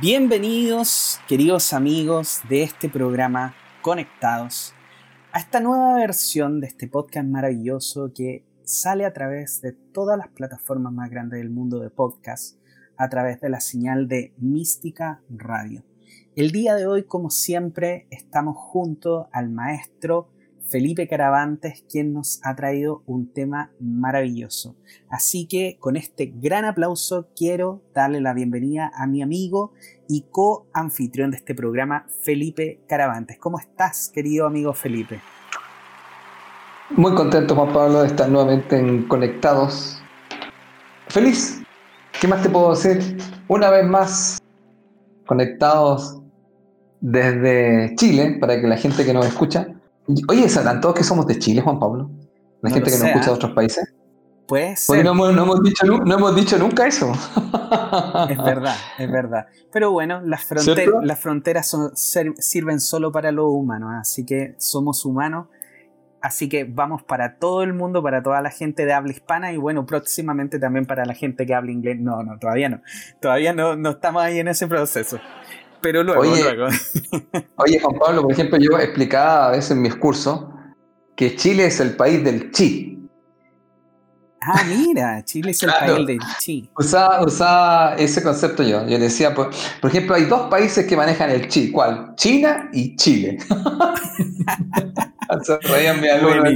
Bienvenidos, queridos amigos de este programa Conectados, a esta nueva versión de este podcast maravilloso que sale a través de todas las plataformas más grandes del mundo de podcast, a través de la señal de Mística Radio. El día de hoy, como siempre, estamos junto al maestro Felipe Caravantes, quien nos ha traído un tema maravilloso. Así que con este gran aplauso quiero darle la bienvenida a mi amigo y co-anfitrión de este programa, Felipe Caravantes. ¿Cómo estás, querido amigo Felipe? Muy contento, Juan Pablo, de estar nuevamente en Conectados. Feliz. ¿Qué más te puedo decir? Una vez más, conectados desde Chile, para que la gente que nos escucha Oye, ¿sabrán todos que somos de Chile, Juan Pablo? La gente que nos escucha de otros países. Pues. Porque no hemos, dicho, no hemos dicho nunca eso. Es verdad, es verdad. Pero bueno, las, las fronteras sirven solo para los humanos, así que somos humanos. Así que vamos para todo el mundo, para toda la gente de habla hispana y bueno, próximamente también para la gente que habla inglés. No, no, todavía no. Todavía no, no estamos ahí en ese proceso pero luego, oye, luego. oye, Juan Pablo, por ejemplo, yo explicaba a veces en mis cursos que Chile es el país del chi. Ah, mira, Chile es el país del chi. Usaba, ese concepto yo. Yo decía, por, por, ejemplo, hay dos países que manejan el chi. ¿Cuál? China y Chile. Se reían mi alumno.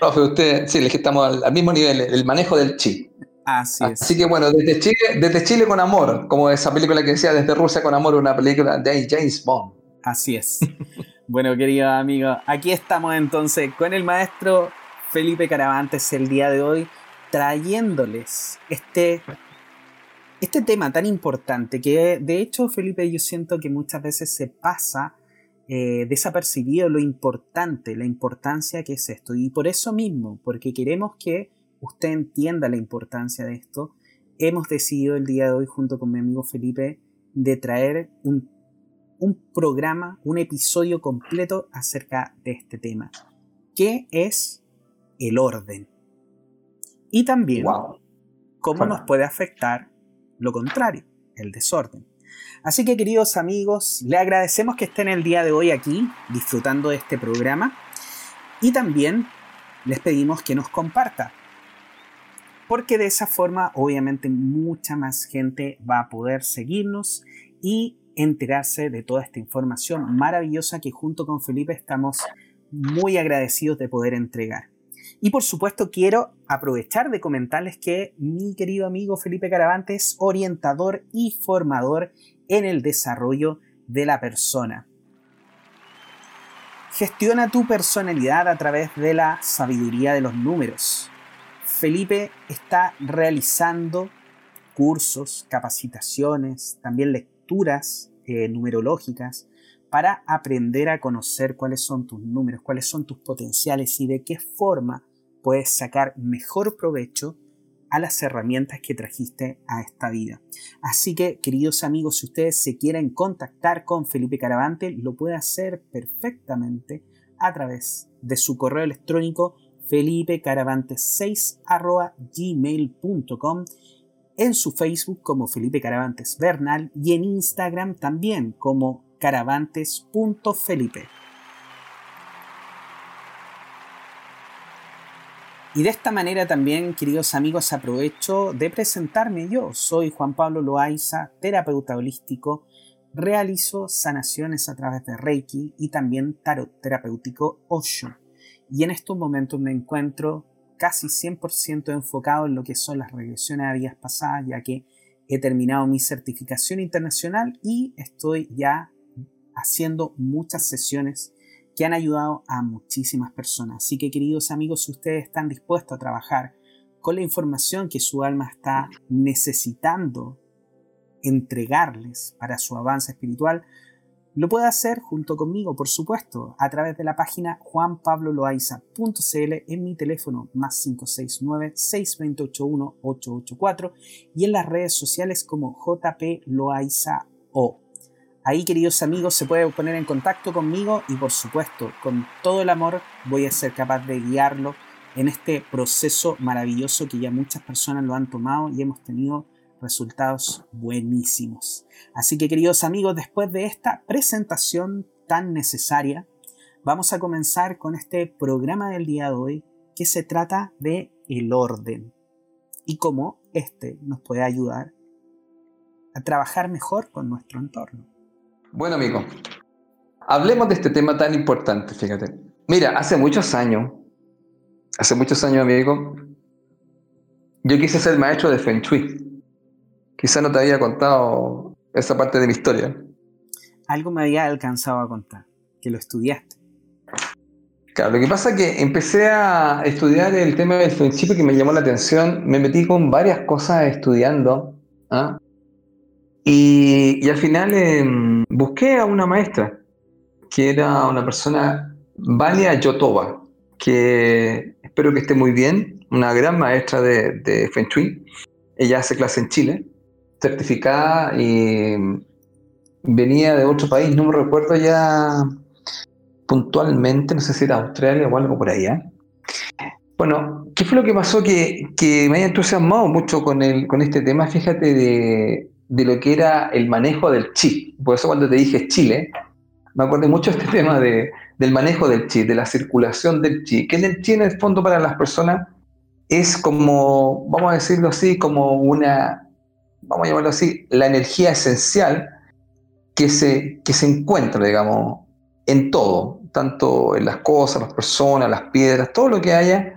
Profe, usted, sí, es que estamos al, al mismo nivel, el manejo del chi. Así es. Así que bueno, desde Chile, desde Chile con amor, como esa película que decía desde Rusia con amor, una película de James Bond. Así es. bueno, querido amigo, aquí estamos entonces con el maestro Felipe Caravantes el día de hoy, trayéndoles este, este tema tan importante que de hecho, Felipe, yo siento que muchas veces se pasa eh, desapercibido lo importante, la importancia que es esto. Y por eso mismo, porque queremos que usted entienda la importancia de esto, hemos decidido el día de hoy junto con mi amigo Felipe de traer un, programa, un episodio completo acerca de este tema, que es el orden. Y también cómo nos puede afectar lo contrario, el desorden. Así que queridos amigos, le agradecemos que estén el día de hoy aquí disfrutando de este programa y también les pedimos que nos comparta porque de esa forma obviamente mucha más gente va a poder seguirnos y enterarse de toda esta información maravillosa que junto con Felipe estamos muy agradecidos de poder entregar. Y por supuesto quiero aprovechar de comentarles que mi querido amigo Felipe Caravante es orientador y formador en el desarrollo de la persona. Gestiona tu personalidad a través de la sabiduría de los números. Felipe está realizando cursos, capacitaciones, también lecturas eh, numerológicas para aprender a conocer cuáles son tus números, cuáles son tus potenciales y de qué forma puedes sacar mejor provecho a las herramientas que trajiste a esta vida. Así que, queridos amigos, si ustedes se quieren contactar con Felipe Caravante, lo puede hacer perfectamente a través de su correo electrónico felipecaravantes6 gmail.com en su Facebook como Felipe Caravantes Bernal y en Instagram también como caravantes.felipe. Y de esta manera también, queridos amigos, aprovecho de presentarme yo. Soy Juan Pablo Loaiza, terapeuta holístico. Realizo sanaciones a través de Reiki y también tarot terapéutico Osho y en estos momentos me encuentro casi 100% enfocado en lo que son las regresiones a vidas pasadas, ya que he terminado mi certificación internacional y estoy ya haciendo muchas sesiones que han ayudado a muchísimas personas. Así que queridos amigos, si ustedes están dispuestos a trabajar con la información que su alma está necesitando entregarles para su avance espiritual, lo puede hacer junto conmigo, por supuesto, a través de la página juanpabloloaiza.cl en mi teléfono más 569-6281-884 y en las redes sociales como jploaiza.o. Ahí, queridos amigos, se puede poner en contacto conmigo y, por supuesto, con todo el amor voy a ser capaz de guiarlo en este proceso maravilloso que ya muchas personas lo han tomado y hemos tenido resultados buenísimos. Así que queridos amigos, después de esta presentación tan necesaria, vamos a comenzar con este programa del día de hoy que se trata de el orden y cómo este nos puede ayudar a trabajar mejor con nuestro entorno. Bueno, amigo, hablemos de este tema tan importante, fíjate. Mira, hace muchos años, hace muchos años, amigo, yo quise ser maestro de Feng Shui. Quizá no te había contado esa parte de mi historia. Algo me había alcanzado a contar, que lo estudiaste. Claro, lo que pasa es que empecé a estudiar el tema del Shui porque me llamó la atención. Me metí con varias cosas estudiando. ¿ah? Y, al final em, busqué a una maestra, que era una persona, Vania Yotoba, que espero que esté muy bien, una gran maestra de, de Feng Shui. Ella hace clase en Chile, certificada y venía de otro país, no me recuerdo ya puntualmente, no sé si era Australia o algo por ahí. ¿eh? Bueno, ¿qué fue lo que pasó que, que me haya entusiasmado mucho con, el, con este tema? Fíjate de, de lo que era el manejo del chi. Por eso cuando te dije Chile, me acordé mucho de este tema de, del manejo del chi, de la circulación del chi, que el chi en el fondo para las personas es como, vamos a decirlo así, como una, vamos a llamarlo así, la energía esencial que se, que se encuentra, digamos, en todo, tanto en las cosas, las personas, las piedras, todo lo que haya,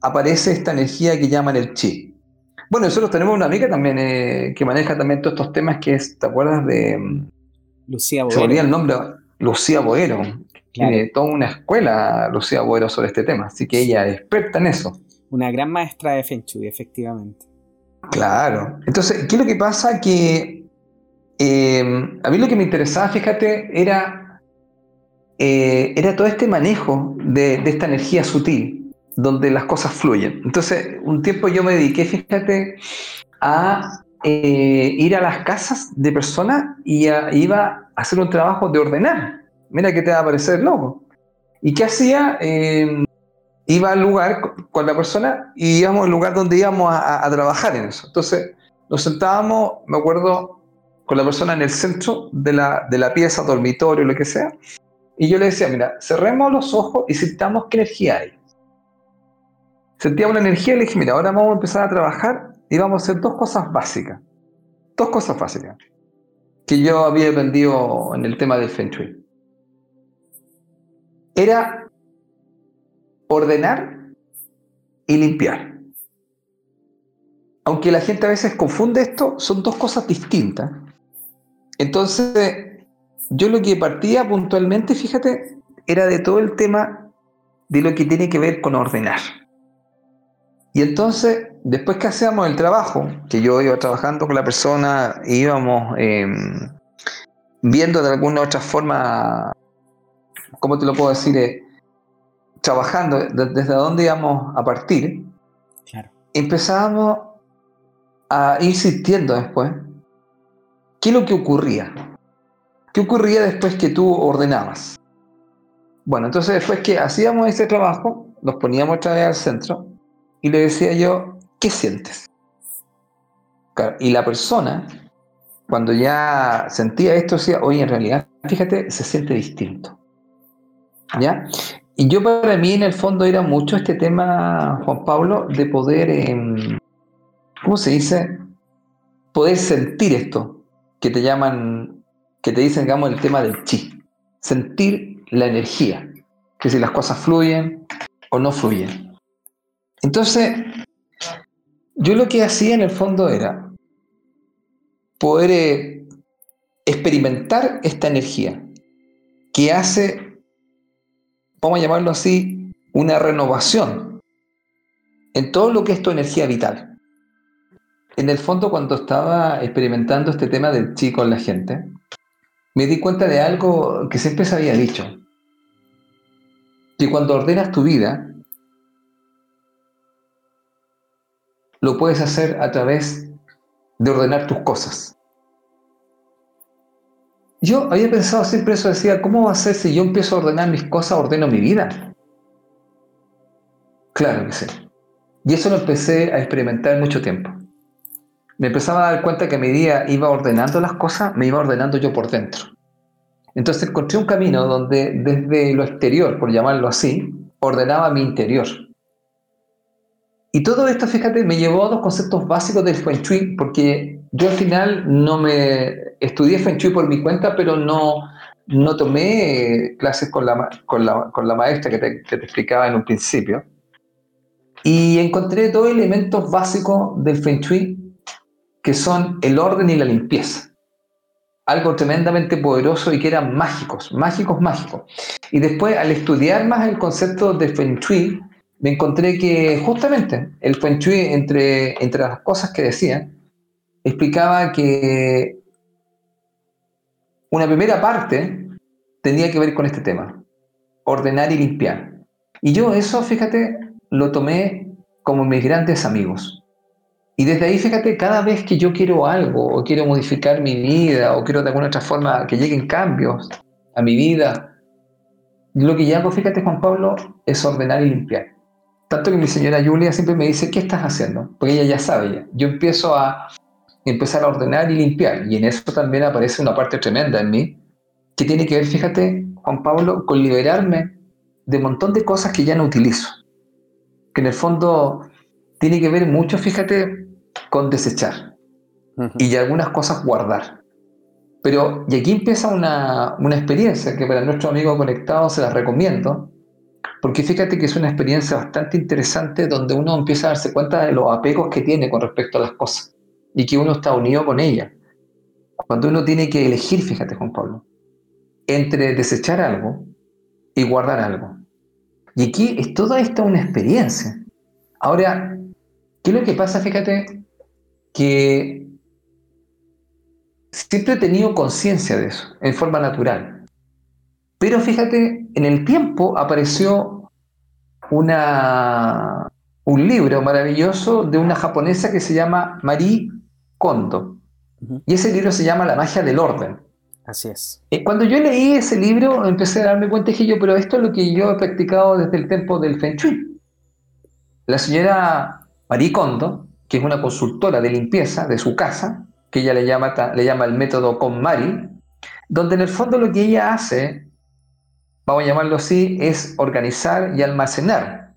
aparece esta energía que llaman el chi. Bueno, nosotros tenemos una amiga también eh, que maneja también todos estos temas, que es, ¿te acuerdas de... Mm, Lucía Boero. Se el nombre, Lucía Boero. Tiene toda una escuela, Lucía Boero, sobre este tema, así que ella es experta en eso. Una gran maestra de Feng Shui, efectivamente. Claro. Entonces, ¿qué es lo que pasa? Que eh, a mí lo que me interesaba, fíjate, era, eh, era todo este manejo de, esta energía sutil, donde las cosas fluyen. Entonces, un tiempo yo me dediqué, fíjate, a eh, ir a las casas de personas y iba a hacer un trabajo de ordenar. Mira que te va a parecer loco. ¿Y qué hacía? Iba al lugar con la persona y íbamos al lugar donde íbamos a, trabajar en eso. Entonces nos sentábamos, me acuerdo, con la persona en el centro de la, de la pieza, dormitorio, lo que sea, y yo le decía, mira, cerremos los ojos y sintamos qué energía hay. Sentía una energía y le dije, mira, ahora vamos a empezar a trabajar y vamos a hacer dos cosas básicas. Dos cosas básicas que yo había aprendido en el tema del Feng. Era ordenar y limpiar. Aunque la gente a veces confunde esto, son dos cosas distintas. Entonces, yo lo que partía puntualmente, fíjate, era de todo el tema de lo que tiene que ver con ordenar. Y entonces, después que hacíamos el trabajo, que yo iba trabajando con la persona, íbamos em, viendo de alguna otra forma, ¿cómo te lo puedo decir? Eh, trabajando desde dónde íbamos a partir, empezábamos a ir sintiendo después qué es lo que ocurría. ¿Qué ocurría después que tú ordenabas? Bueno, entonces después que hacíamos ese trabajo, nos poníamos otra vez al centro y le decía yo, ¿qué sientes? y la persona, cuando ya sentía esto, decía, oye, en realidad, fíjate, se siente distinto. ¿Ya? Y yo para mí en el fondo era mucho este tema, Juan Pablo, de poder, em, ¿cómo se dice? Poder sentir esto, que te llaman, que te dicen, digamos, el tema del chi. Sentir la energía, que si las cosas fluyen o no fluyen. Entonces, yo lo que hacía en el fondo era poder eh, experimentar esta energía que hace vamos a llamarlo así, una renovación en todo lo que es tu energía vital. En el fondo, cuando estaba experimentando este tema del chi con la gente, me di cuenta de algo que siempre se había dicho. Que cuando ordenas tu vida, lo puedes hacer a través de ordenar tus cosas. Yo había pensado siempre eso, decía, ¿cómo va a ser si yo empiezo a ordenar mis cosas, ordeno mi vida? Claro que sí. Y eso lo empecé a experimentar mucho tiempo. me empezaba a dar cuenta que a medida iba ordenando las cosas, me iba ordenando yo por dentro. Entonces encontré un camino donde desde lo exterior, por llamarlo así, ordenaba mi interior. Y todo esto, fíjate, me llevó a dos conceptos básicos del Feng Shui, porque yo al final no me estudié Feng Shui por mi cuenta, pero no, no tomé clases con la, con la, maestra que te, que te, explicaba en un principio. Y encontré dos elementos básicos del Feng Shui, que son el orden y la limpieza algo tremendamente poderoso y que eran mágicos, mágicos, mágicos. Y después, al estudiar más el concepto de Feng Shui, me encontré que justamente el Feng Shui, entre, entre las cosas que decía, explicaba que una primera parte tenía que ver con este tema, ordenar y limpiar. Y yo eso, fíjate, lo tomé como mis grandes amigos. Y desde ahí, fíjate, cada vez que yo quiero algo, o quiero modificar mi vida, o quiero de alguna otra forma que lleguen cambios a mi vida, lo que yo hago, fíjate, Juan Pablo, es ordenar y limpiar. Tanto que mi señora Julia siempre me dice, ¿qué estás haciendo? Porque ella ya sabe ya. Yo empiezo a empezar a ordenar y limpiar. Y en eso también aparece una parte tremenda en mí, que tiene que ver, fíjate, Juan Pablo, con liberarme de un montón de cosas que ya no utilizo. Que en el fondo tiene que ver mucho, fíjate, con desechar y algunas cosas guardar. Pero, y aquí empieza una, una experiencia que para nuestros amigos conectados se las recomiendo, porque fíjate que es una experiencia bastante interesante donde uno empieza a darse cuenta de los apegos que tiene con respecto a las cosas y que uno está unido con ellas. Cuando uno tiene que elegir, fíjate Juan Pablo, entre desechar algo y guardar algo. Y aquí es toda esta una experiencia. Ahora, ¿qué es lo que pasa? Fíjate, que siempre he tenido conciencia de eso, en forma natural. Pero fíjate, en el tiempo apareció una, un libro maravilloso de una japonesa que se llama Marie Kondo. Y ese libro se llama La magia del orden. Así es. Eh, cuando yo leí ese libro, empecé a darme cuenta que yo, pero esto es lo que yo he practicado desde el tiempo del Feng Shui. La señora Marie Kondo que es una consultora de limpieza de su casa, que ella le llama, le llama el método KonMari, donde en el fondo lo que ella hace, vamos a llamarlo así, es organizar y almacenar.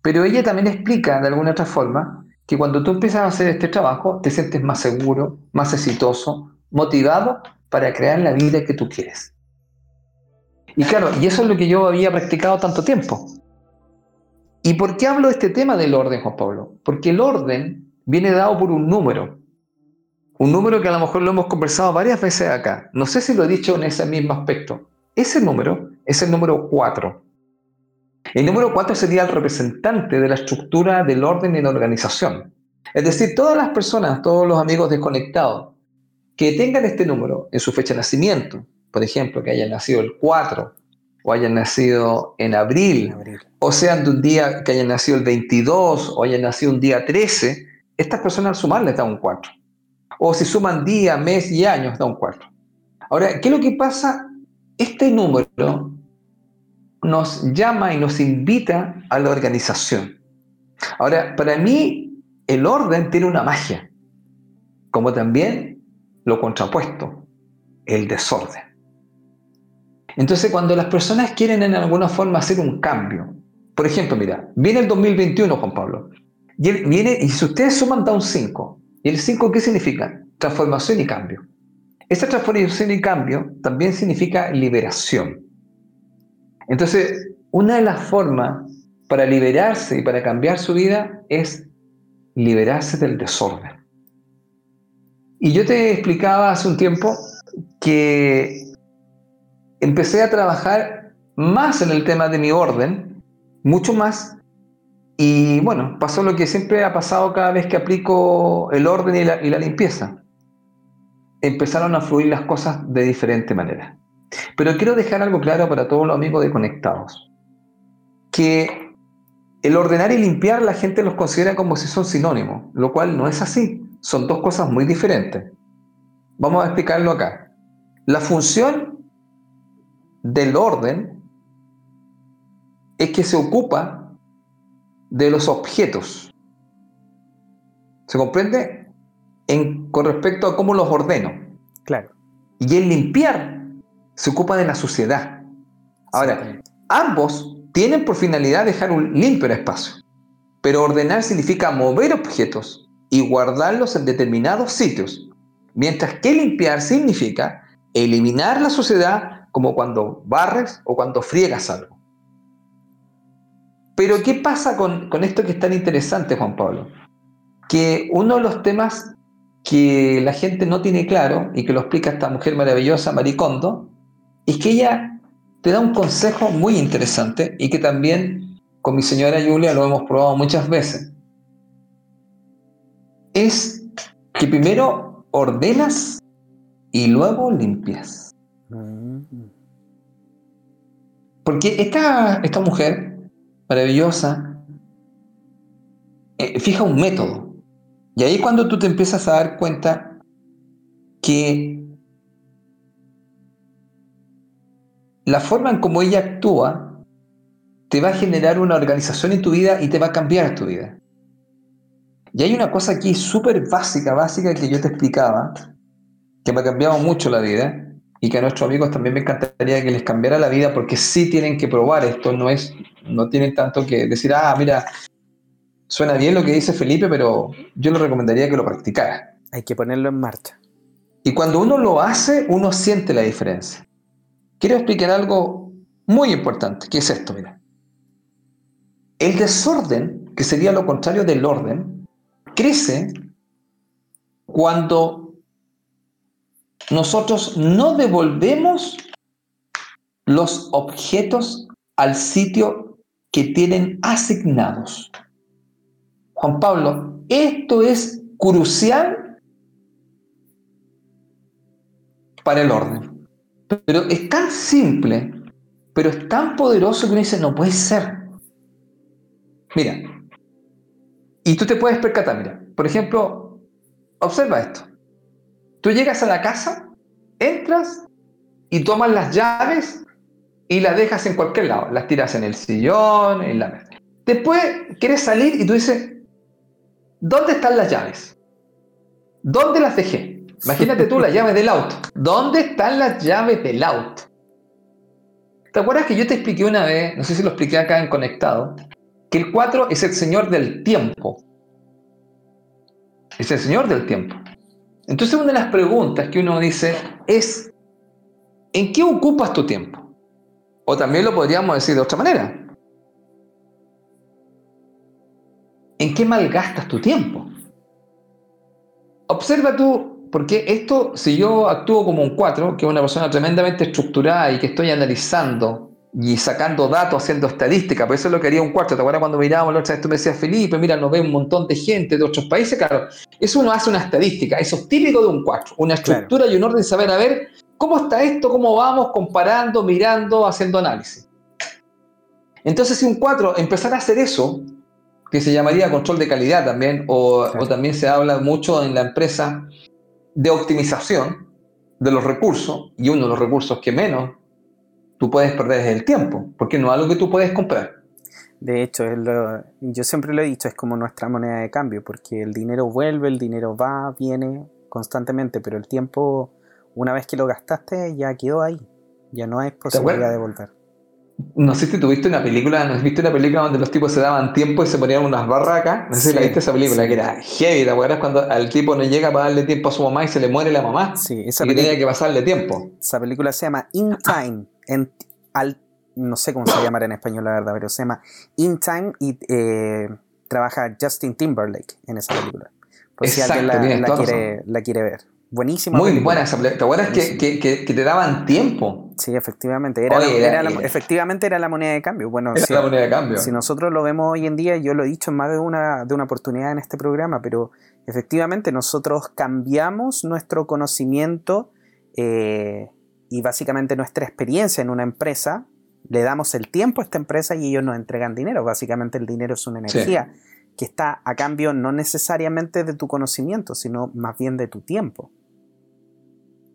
Pero ella también explica de alguna otra forma que cuando tú empiezas a hacer este trabajo, te sientes más seguro, más exitoso, motivado para crear la vida que tú quieres. Y claro, y eso es lo que yo había practicado tanto tiempo. ¿Y por qué hablo de este tema del orden, Juan Pablo? Porque el orden viene dado por un número. Un número que a lo mejor lo hemos conversado varias veces acá. No sé si lo he dicho en ese mismo aspecto. Ese número es el número 4. El número 4 sería el representante de la estructura del orden en la organización. Es decir, todas las personas, todos los amigos desconectados que tengan este número en su fecha de nacimiento, por ejemplo, que hayan nacido el 4 o hayan nacido en abril, o sean de un día que hayan nacido el 22 o hayan nacido un día 13, estas personas al sumar les da un 4. O si suman día, mes y años, da un 4. Ahora, ¿qué es lo que pasa? Este número nos llama y nos invita a la organización. Ahora, para mí, el orden tiene una magia, como también lo contrapuesto, el desorden. Entonces, cuando las personas quieren en alguna forma hacer un cambio, por ejemplo, mira, viene el 2021, Juan Pablo, viene, y si ustedes suman da un 5, ¿y el 5 qué significa? Transformación y cambio. Esta transformación y cambio también significa liberación. Entonces, una de las formas para liberarse y para cambiar su vida es liberarse del desorden. Y yo te explicaba hace un tiempo que empecé a trabajar más en el tema de mi orden, mucho más, y bueno, pasó lo que siempre ha pasado cada vez que aplico el orden y la, limpieza. Empezaron a fluir las cosas de diferente manera. Pero quiero dejar algo claro para todos los amigos de Conectados, que el ordenar y limpiar la gente los considera como si son sinónimos, lo cual no es así, son dos cosas muy diferentes. Vamos a explicarlo acá. La función del orden es que se ocupa de los objetos. ¿Se comprende? en, con respecto a cómo los ordeno. Claro. Y el limpiar se ocupa de la suciedad. Ahora, ambos tienen por finalidad dejar un limpio el espacio, pero ordenar significa mover objetos y guardarlos en determinados sitios, mientras que limpiar significa eliminar la suciedad como cuando barres o cuando friegas algo. Pero ¿qué pasa con, con esto que es tan interesante, Juan Pablo? Que uno de los temas que la gente no tiene claro y que lo explica esta mujer maravillosa, Maricondo, es que ella te da un consejo muy interesante y que también con mi señora Julia lo hemos probado muchas veces. Es que primero ordenas y luego limpias. Porque esta, esta mujer maravillosa eh, fija un método. Y ahí cuando tú te empiezas a dar cuenta que la forma en cómo ella actúa te va a generar una organización en tu vida y te va a cambiar tu vida. Y hay una cosa aquí súper básica, básica que yo te explicaba, que me ha cambiado mucho la vida y que a nuestros amigos también me encantaría que les cambiara la vida porque sí tienen que probar esto, no es, no tienen tanto que decir, ah, mira, suena bien lo que dice Felipe, pero yo le recomendaría que lo practicara. Hay que ponerlo en marcha. Y cuando uno lo hace, uno siente la diferencia. Quiero explicar algo muy importante, que es esto, mira. El desorden, que sería lo contrario del orden, crece cuando nosotros no devolvemos los objetos al sitio que tienen asignados. Juan Pablo, esto es crucial para el orden. Pero es tan simple, pero es tan poderoso que uno dice, no puede ser. Mira, y tú te puedes percatar, mira, por ejemplo, observa esto. Tú llegas a la casa, entras y tomas las llaves y las dejas en cualquier lado. Las tiras en el sillón, en la mesa. Después quieres salir y tú dices, ¿Dónde están las llaves? ¿Dónde las dejé? Imagínate tú las llaves del auto. ¿Dónde están las llaves del auto? ¿Te acuerdas que yo te expliqué una vez, no sé si lo expliqué acá en Conectado, que el 4 es el señor del tiempo? Es el señor del tiempo. Entonces una de las preguntas que uno dice es, ¿en qué ocupas tu tiempo? O también lo podríamos decir de otra manera. ¿En qué malgastas tu tiempo? Observa tú, porque esto, si yo actúo como un 4, que es una persona tremendamente estructurada y que estoy analizando y sacando datos, haciendo estadística, por eso es lo que haría un 4. ¿Te acuerdas cuando mirábamos la otra vez? Tú me decías, Felipe, mira, nos ve un montón de gente de otros países. Claro, eso uno hace una estadística, eso es típico de un 4, una estructura y un orden, saber a ver cómo está esto, cómo vamos, comparando, mirando, haciendo análisis. Entonces, si un 4 empezara a hacer eso, que se llamaría control de calidad también, o, también se habla mucho en la empresa de optimización de los recursos, y uno de los recursos que menos tú puedes perder es el tiempo, porque no es algo que tú puedes comprar. De hecho, yo siempre lo he dicho, es como nuestra moneda de cambio, porque el dinero vuelve, el dinero va, viene constantemente, pero el tiempo, una vez que lo gastaste, ya quedó ahí, ya no hay posibilidad de volver. No sé si tuviste una película, ¿no has visto una película donde los tipos se daban tiempo y se ponían unas barracas? No sé si la viste esa película, que era heavy, ¿te acuerdas cuando al tipo no llega para darle tiempo a su mamá y se le muere la mamá? Sí, esa y tenía que pasarle tiempo. Esa película se llama In Time, en, al, no sé cómo se llamará en español la verdad, pero se llama In Time y eh, trabaja Justin Timberlake en esa película. Por si alguien la, quiere, la quiere ver. Buenísima. Muy buena esa ¿Te acuerdas que, que, que, te daban tiempo? Sí, efectivamente. Era, era, la, efectivamente era la moneda de cambio. Bueno, era si, la moneda de cambio. Si nosotros lo vemos hoy en día, yo lo he dicho en más de una, de una oportunidad en este programa, pero efectivamente nosotros cambiamos nuestro conocimiento eh, y básicamente nuestra experiencia en una empresa, le damos el tiempo a esta empresa y ellos nos entregan dinero. Básicamente el dinero es una energía que está a cambio no necesariamente de tu conocimiento, sino más bien de tu tiempo.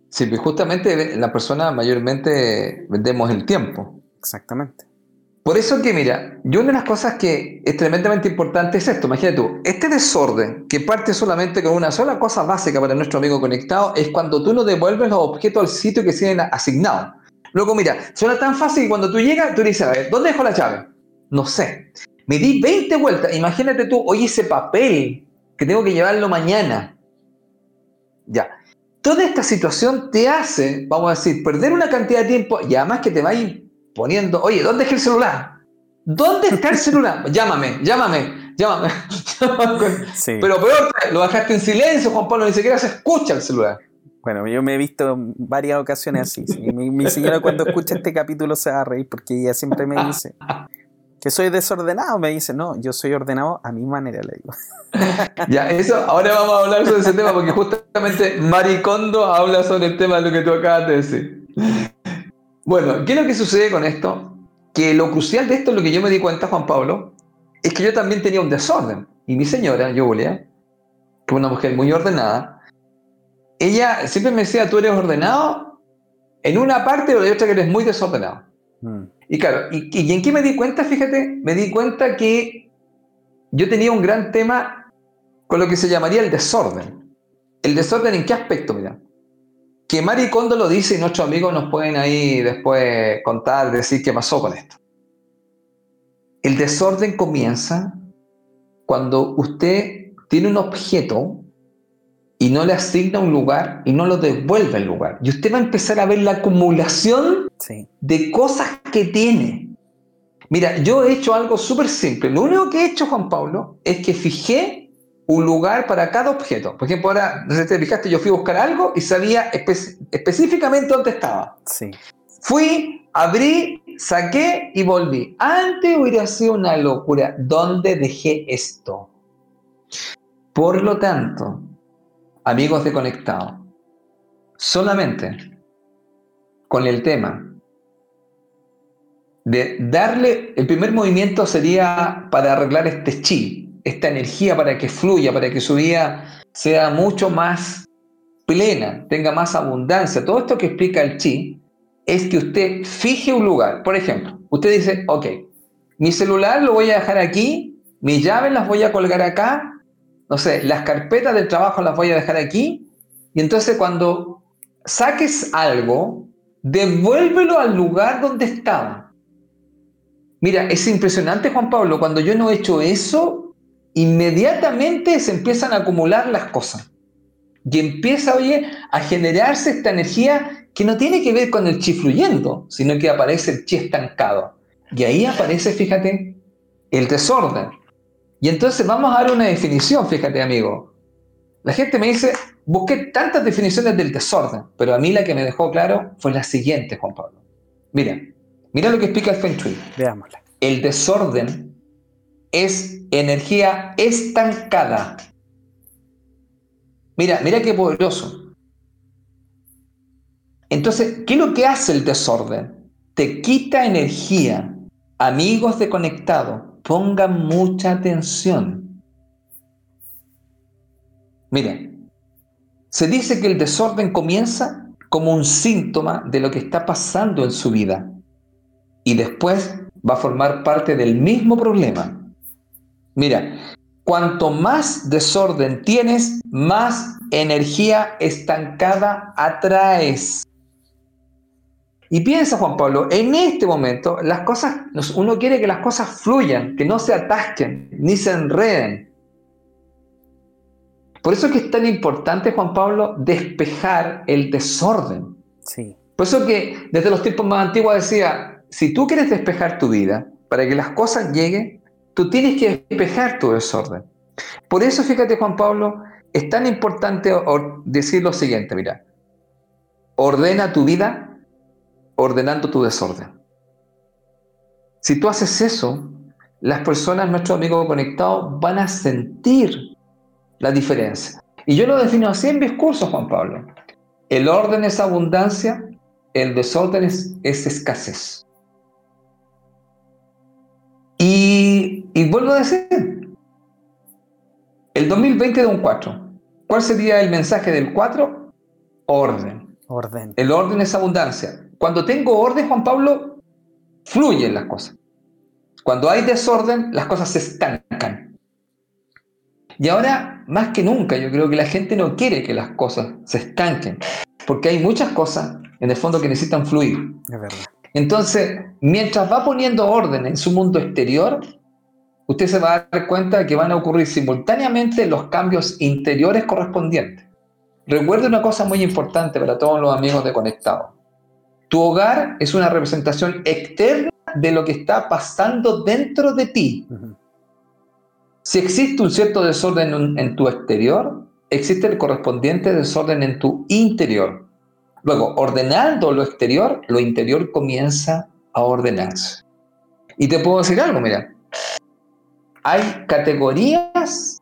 Sí, pues justamente la persona mayormente vendemos el tiempo. Exactamente. Por eso que, mira, yo una de las cosas que es tremendamente importante es esto. Imagínate tú, este desorden que parte solamente con una sola cosa básica para nuestro amigo conectado es cuando tú no devuelves los objetos al sitio que tienen asignado. Luego, mira, suena tan fácil que cuando tú llegas, tú dices, a ver, ¿dónde dejo la llave? No sé. Me di 20 vueltas. Imagínate tú, oye, ese papel que tengo que llevarlo mañana. Ya. Toda esta situación te hace, vamos a decir, perder una cantidad de tiempo y además que te va a ir poniendo, oye, ¿dónde está el celular? ¿Dónde está el celular? Llámame, llámame, llámame. Pero peor, lo bajaste en silencio, Juan Pablo, ni siquiera se escucha el celular. Bueno, yo me he visto varias ocasiones así. Mi, señora cuando escucha este capítulo se va a reír porque ella siempre me dice que soy desordenado. Me dice, no, yo soy ordenado a mi manera, le digo. Ya, eso, ahora vamos a hablar sobre ese tema porque justamente Maricondo habla sobre el tema de lo que tú acabas de decir. Bueno, ¿qué es lo que sucede con esto? Que lo crucial de esto, lo que yo me di cuenta, Juan Pablo, es que yo también tenía un desorden. Y mi señora, Julia, que es una mujer muy ordenada, ella siempre me decía, tú eres ordenado en una parte, pero hay otra que eres muy desordenado. Mm. Y claro, y, y, en qué me di cuenta? Fíjate, me di cuenta que yo tenía un gran tema con lo que se llamaría el desorden. ¿El desorden en qué aspecto? Mira, que Mari Kondo lo dice y nuestros amigos nos pueden ahí después contar, decir qué pasó con esto. El desorden comienza cuando usted tiene un objeto y no le asigna un lugar y no lo devuelve al lugar. Y usted va a empezar a ver la acumulación de cosas que tiene. Mira, yo he hecho algo súper simple. Lo único que he hecho, Juan Pablo, es que fijé un lugar para cada objeto. Por ejemplo, ahora, no sé si te fijaste, yo fui a buscar algo y sabía específicamente dónde estaba. Sí. Fui, abrí, saqué y volví. Antes hubiera sido una locura. ¿Dónde dejé esto? Por lo tanto, amigos de Conectado, solamente con el tema de darle, el primer movimiento sería para arreglar este chi, esta energía para que fluya, para que su vida sea mucho más plena, tenga más abundancia. Todo esto que explica el chi es que usted fije un lugar. Por ejemplo, usted dice, ok, mi celular lo voy a dejar aquí, mis llaves las voy a colgar acá, no sé, las carpetas del trabajo las voy a dejar aquí, y entonces cuando saques algo, devuélvelo al lugar donde estaba. Mira, es impresionante, Juan Pablo, cuando yo no he hecho eso, inmediatamente se empiezan a acumular las cosas. Y empieza, oye, a generarse esta energía que no tiene que ver con el chi fluyendo, sino que aparece el chi estancado. Y ahí aparece, fíjate, el desorden. Y entonces vamos a dar una definición, fíjate, amigo. La gente me dice, busqué tantas definiciones del desorden, pero a mí la que me dejó claro fue la siguiente, Juan Pablo. Mira, mira lo que explica el Feng Shui. Veámosla. El desorden es energía estancada. Mira, mira qué poderoso. Entonces, ¿qué es lo que hace el desorden? Te quita energía. Amigos de conectado, pongan mucha atención. Miren, se dice que el desorden comienza como un síntoma de lo que está pasando en su vida y después va a formar parte del mismo problema Mira, cuanto más desorden tienes, más energía estancada atraes. Y piensa, Juan Pablo, en este momento las cosas, uno quiere que las cosas fluyan, que no se atasquen, ni se enreden. Por eso es que es tan importante, Juan Pablo, despejar el desorden. Sí. Por eso que desde los tiempos más antiguos decía, si tú quieres despejar tu vida, para que las cosas lleguen, Tú tienes que despejar tu desorden. Por eso, fíjate, Juan Pablo, es tan importante decir lo siguiente, mira, ordena tu vida ordenando tu desorden. Si tú haces eso, las personas, nuestros amigos conectados, van a sentir la diferencia. Y yo lo defino así en mis cursos, Juan Pablo. El orden es abundancia, el desorden es, es escasez. Y, vuelvo a decir, el 2020 de un 4. ¿Cuál sería el mensaje del 4? Orden. Orden. El orden es abundancia. Cuando tengo orden, Juan Pablo, fluyen las cosas. Cuando hay desorden, las cosas se estancan. Y ahora, más que nunca, yo creo que la gente no quiere que las cosas se estanquen, porque hay muchas cosas en el fondo que necesitan fluir. Es verdad. Entonces, mientras va poniendo orden en su mundo exterior, usted se va a dar cuenta de que van a ocurrir simultáneamente los cambios interiores correspondientes. Recuerde una cosa muy importante para todos los amigos de Conectado. Tu hogar es una representación externa de lo que está pasando dentro de ti. Si existe un cierto desorden en tu exterior, existe el correspondiente desorden en tu interior. Luego, ordenando lo exterior, lo interior comienza a ordenarse. Y te puedo decir algo, mira. Hay categorías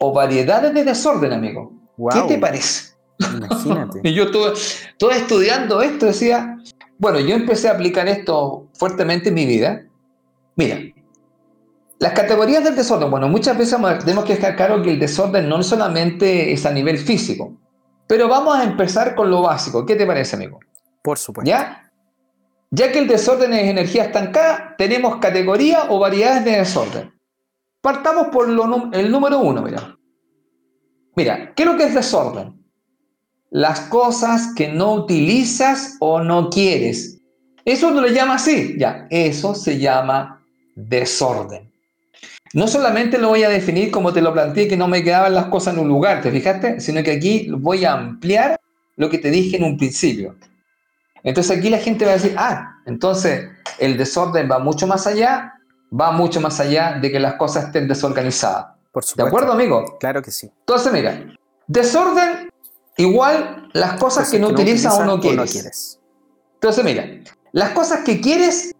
o variedades de desorden, amigo. ¿Qué te parece? Imagínate. y yo estuve, estudiando esto, decía, bueno, yo empecé a aplicar esto fuertemente en mi vida. Mira, las categorías del desorden, bueno, muchas veces tenemos que dejar claro que el desorden no solamente es a nivel físico, pero vamos a empezar con lo básico. ¿Qué te parece, amigo? Por supuesto. ¿Ya? Ya que el desorden es energía estancada, tenemos categorías o variedades de desorden. Partamos por el número uno, mira. Mira, ¿qué es lo que es desorden? Las cosas que no utilizas o no quieres. Eso no le llama así, ya, eso se llama desorden. No solamente lo voy a definir como te lo planteé, que no me quedaban las cosas en un lugar, ¿te fijaste? Sino que aquí voy a ampliar lo que te dije en un principio. Entonces aquí la gente va a decir, ah, entonces el desorden va mucho más allá, va mucho más allá de que las cosas estén desorganizadas. Por ¿De acuerdo, amigo? Claro que sí. Entonces, mira, desorden igual las cosas que no, utilizas, o no quieres. Entonces, mira, las cosas que quieres,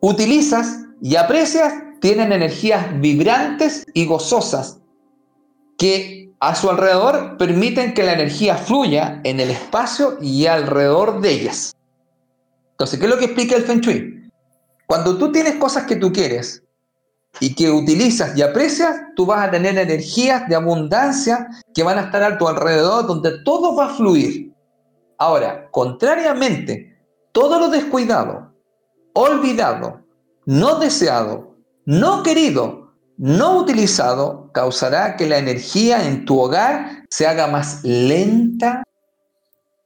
utilizas y aprecias tienen energías vibrantes y gozosas que a su alrededor permiten que la energía fluya en el espacio y alrededor de ellas. Entonces, ¿qué es lo que explica el Feng Shui? Cuando tú tienes cosas que tú quieres y que utilizas y aprecias, tú vas a tener energías de abundancia que van a estar a tu alrededor donde todo va a fluir. Ahora, contrariamente, todo lo descuidado, olvidado, no deseado, no querido, no utilizado, causará que la energía en tu hogar se haga más lenta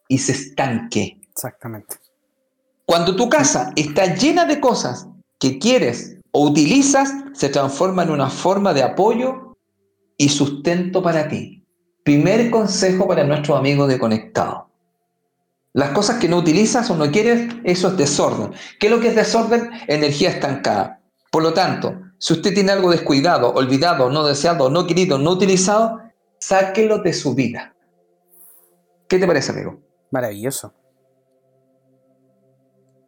y se estanque. Exactamente. Cuando tu casa está llena de cosas que quieres o utilizas, se transforma en una forma de apoyo y sustento para ti. Primer consejo para nuestros amigos de Conectado. Las cosas que no utilizas o no quieres, eso es desorden. ¿Qué es lo que es desorden? Energía estancada. Por lo tanto, si usted tiene algo descuidado, olvidado, no deseado, no querido, no utilizado, sáquelo de su vida. ¿Qué te parece, amigo? Maravilloso.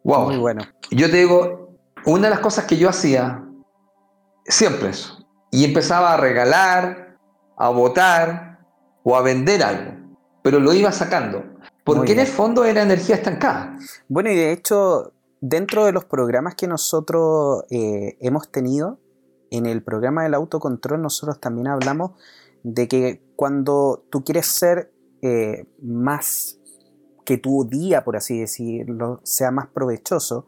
Wow. Muy bueno. Yo te digo, una de las cosas que yo hacía, siempre eso, y empezaba a regalar, a votar o a vender algo, pero lo iba sacando, porque en el fondo era energía estancada. Bueno, y de hecho, dentro de los programas que nosotros eh, hemos tenido, en el programa del autocontrol nosotros también hablamos de que cuando tú quieres ser eh, más que tu día, por así decirlo, sea más provechoso,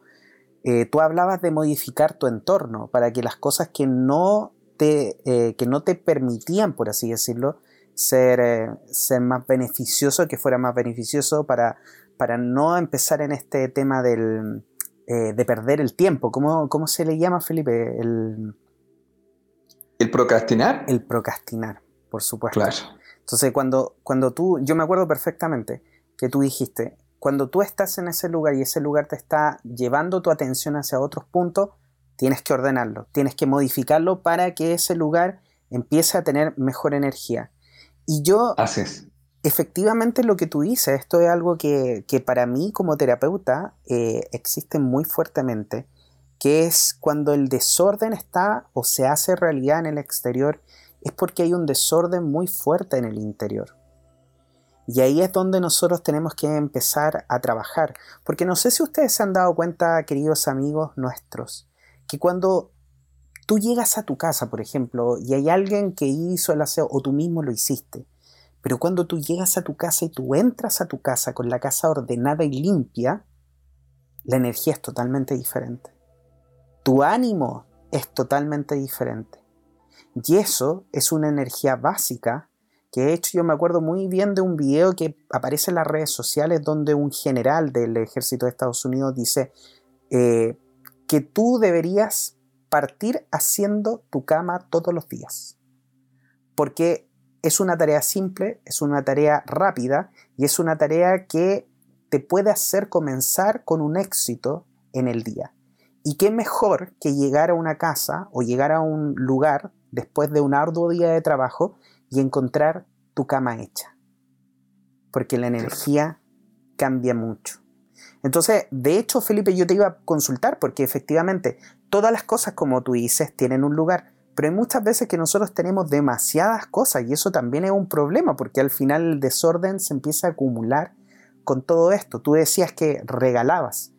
eh, tú hablabas de modificar tu entorno para que las cosas que no te, que no te permitían, por así decirlo, ser, ser más beneficioso, que fuera más beneficioso para, para no empezar en este tema del, eh, de perder el tiempo. ¿Cómo, ¿Cómo, se le llama, Felipe? El, ¿El procrastinar? El procrastinar, por supuesto. Claro. Entonces, cuando, cuando tú, yo me acuerdo perfectamente que tú dijiste, cuando tú estás en ese lugar y ese lugar te está llevando tu atención hacia otros puntos, tienes que ordenarlo, tienes que modificarlo para que ese lugar empiece a tener mejor energía. Y yo, efectivamente lo que tú dices, esto es algo que, para mí como terapeuta eh, existe muy fuertemente, que es cuando el desorden está o se hace realidad en el exterior, es porque hay un desorden muy fuerte en el interior. Y ahí es donde nosotros tenemos que empezar a trabajar. Porque no sé si ustedes se han dado cuenta, queridos amigos nuestros, que cuando tú llegas a tu casa, por ejemplo, y hay alguien que hizo el aseo o tú mismo lo hiciste, pero cuando tú llegas a tu casa y tú entras a tu casa con la casa ordenada y limpia, la energía es totalmente diferente. Tu ánimo es totalmente diferente. Y eso es una energía básica que de hecho yo me acuerdo muy bien de un video que aparece en las redes sociales donde un general del ejército de Estados Unidos dice eh, que tú deberías partir haciendo tu cama todos los días. Porque es una tarea simple, es una tarea rápida y es una tarea que te puede hacer comenzar con un éxito en el día. Y qué mejor que llegar a una casa o llegar a un lugar después de un arduo día de trabajo y encontrar tu cama hecha. Porque la energía cambia mucho. Entonces, de hecho, Felipe, yo te iba a consultar porque efectivamente todas las cosas, como tú dices, tienen un lugar. Pero hay muchas veces que nosotros tenemos demasiadas cosas y eso también es un problema porque al final el desorden se empieza a acumular con todo esto. Tú decías que regalabas,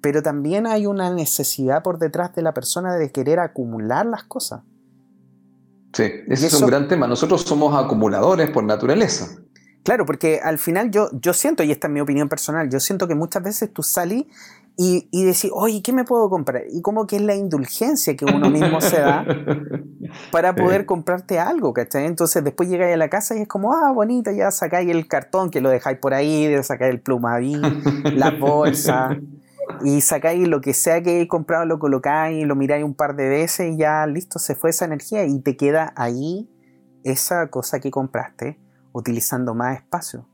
pero también hay una necesidad por detrás de la persona de querer acumular las cosas. Sí, ese es un gran tema. Nosotros somos acumuladores por naturaleza. Claro, porque al final yo, yo siento, y esta es mi opinión personal, yo siento que muchas veces tú salís y, y decís, oye, ¿qué me puedo comprar? Y como que es la indulgencia que uno mismo se da para poder comprarte algo, ¿cachai? Entonces después llegáis a la casa y es como, ah, bonita, ya sacáis el cartón que lo dejáis por ahí, sacáis el plumaví, la bolsa, y sacáis lo que sea que he comprado, lo colocáis, lo miráis un par de veces y ya listo, se fue esa energía y te queda ahí esa cosa que compraste utilizando más espacio.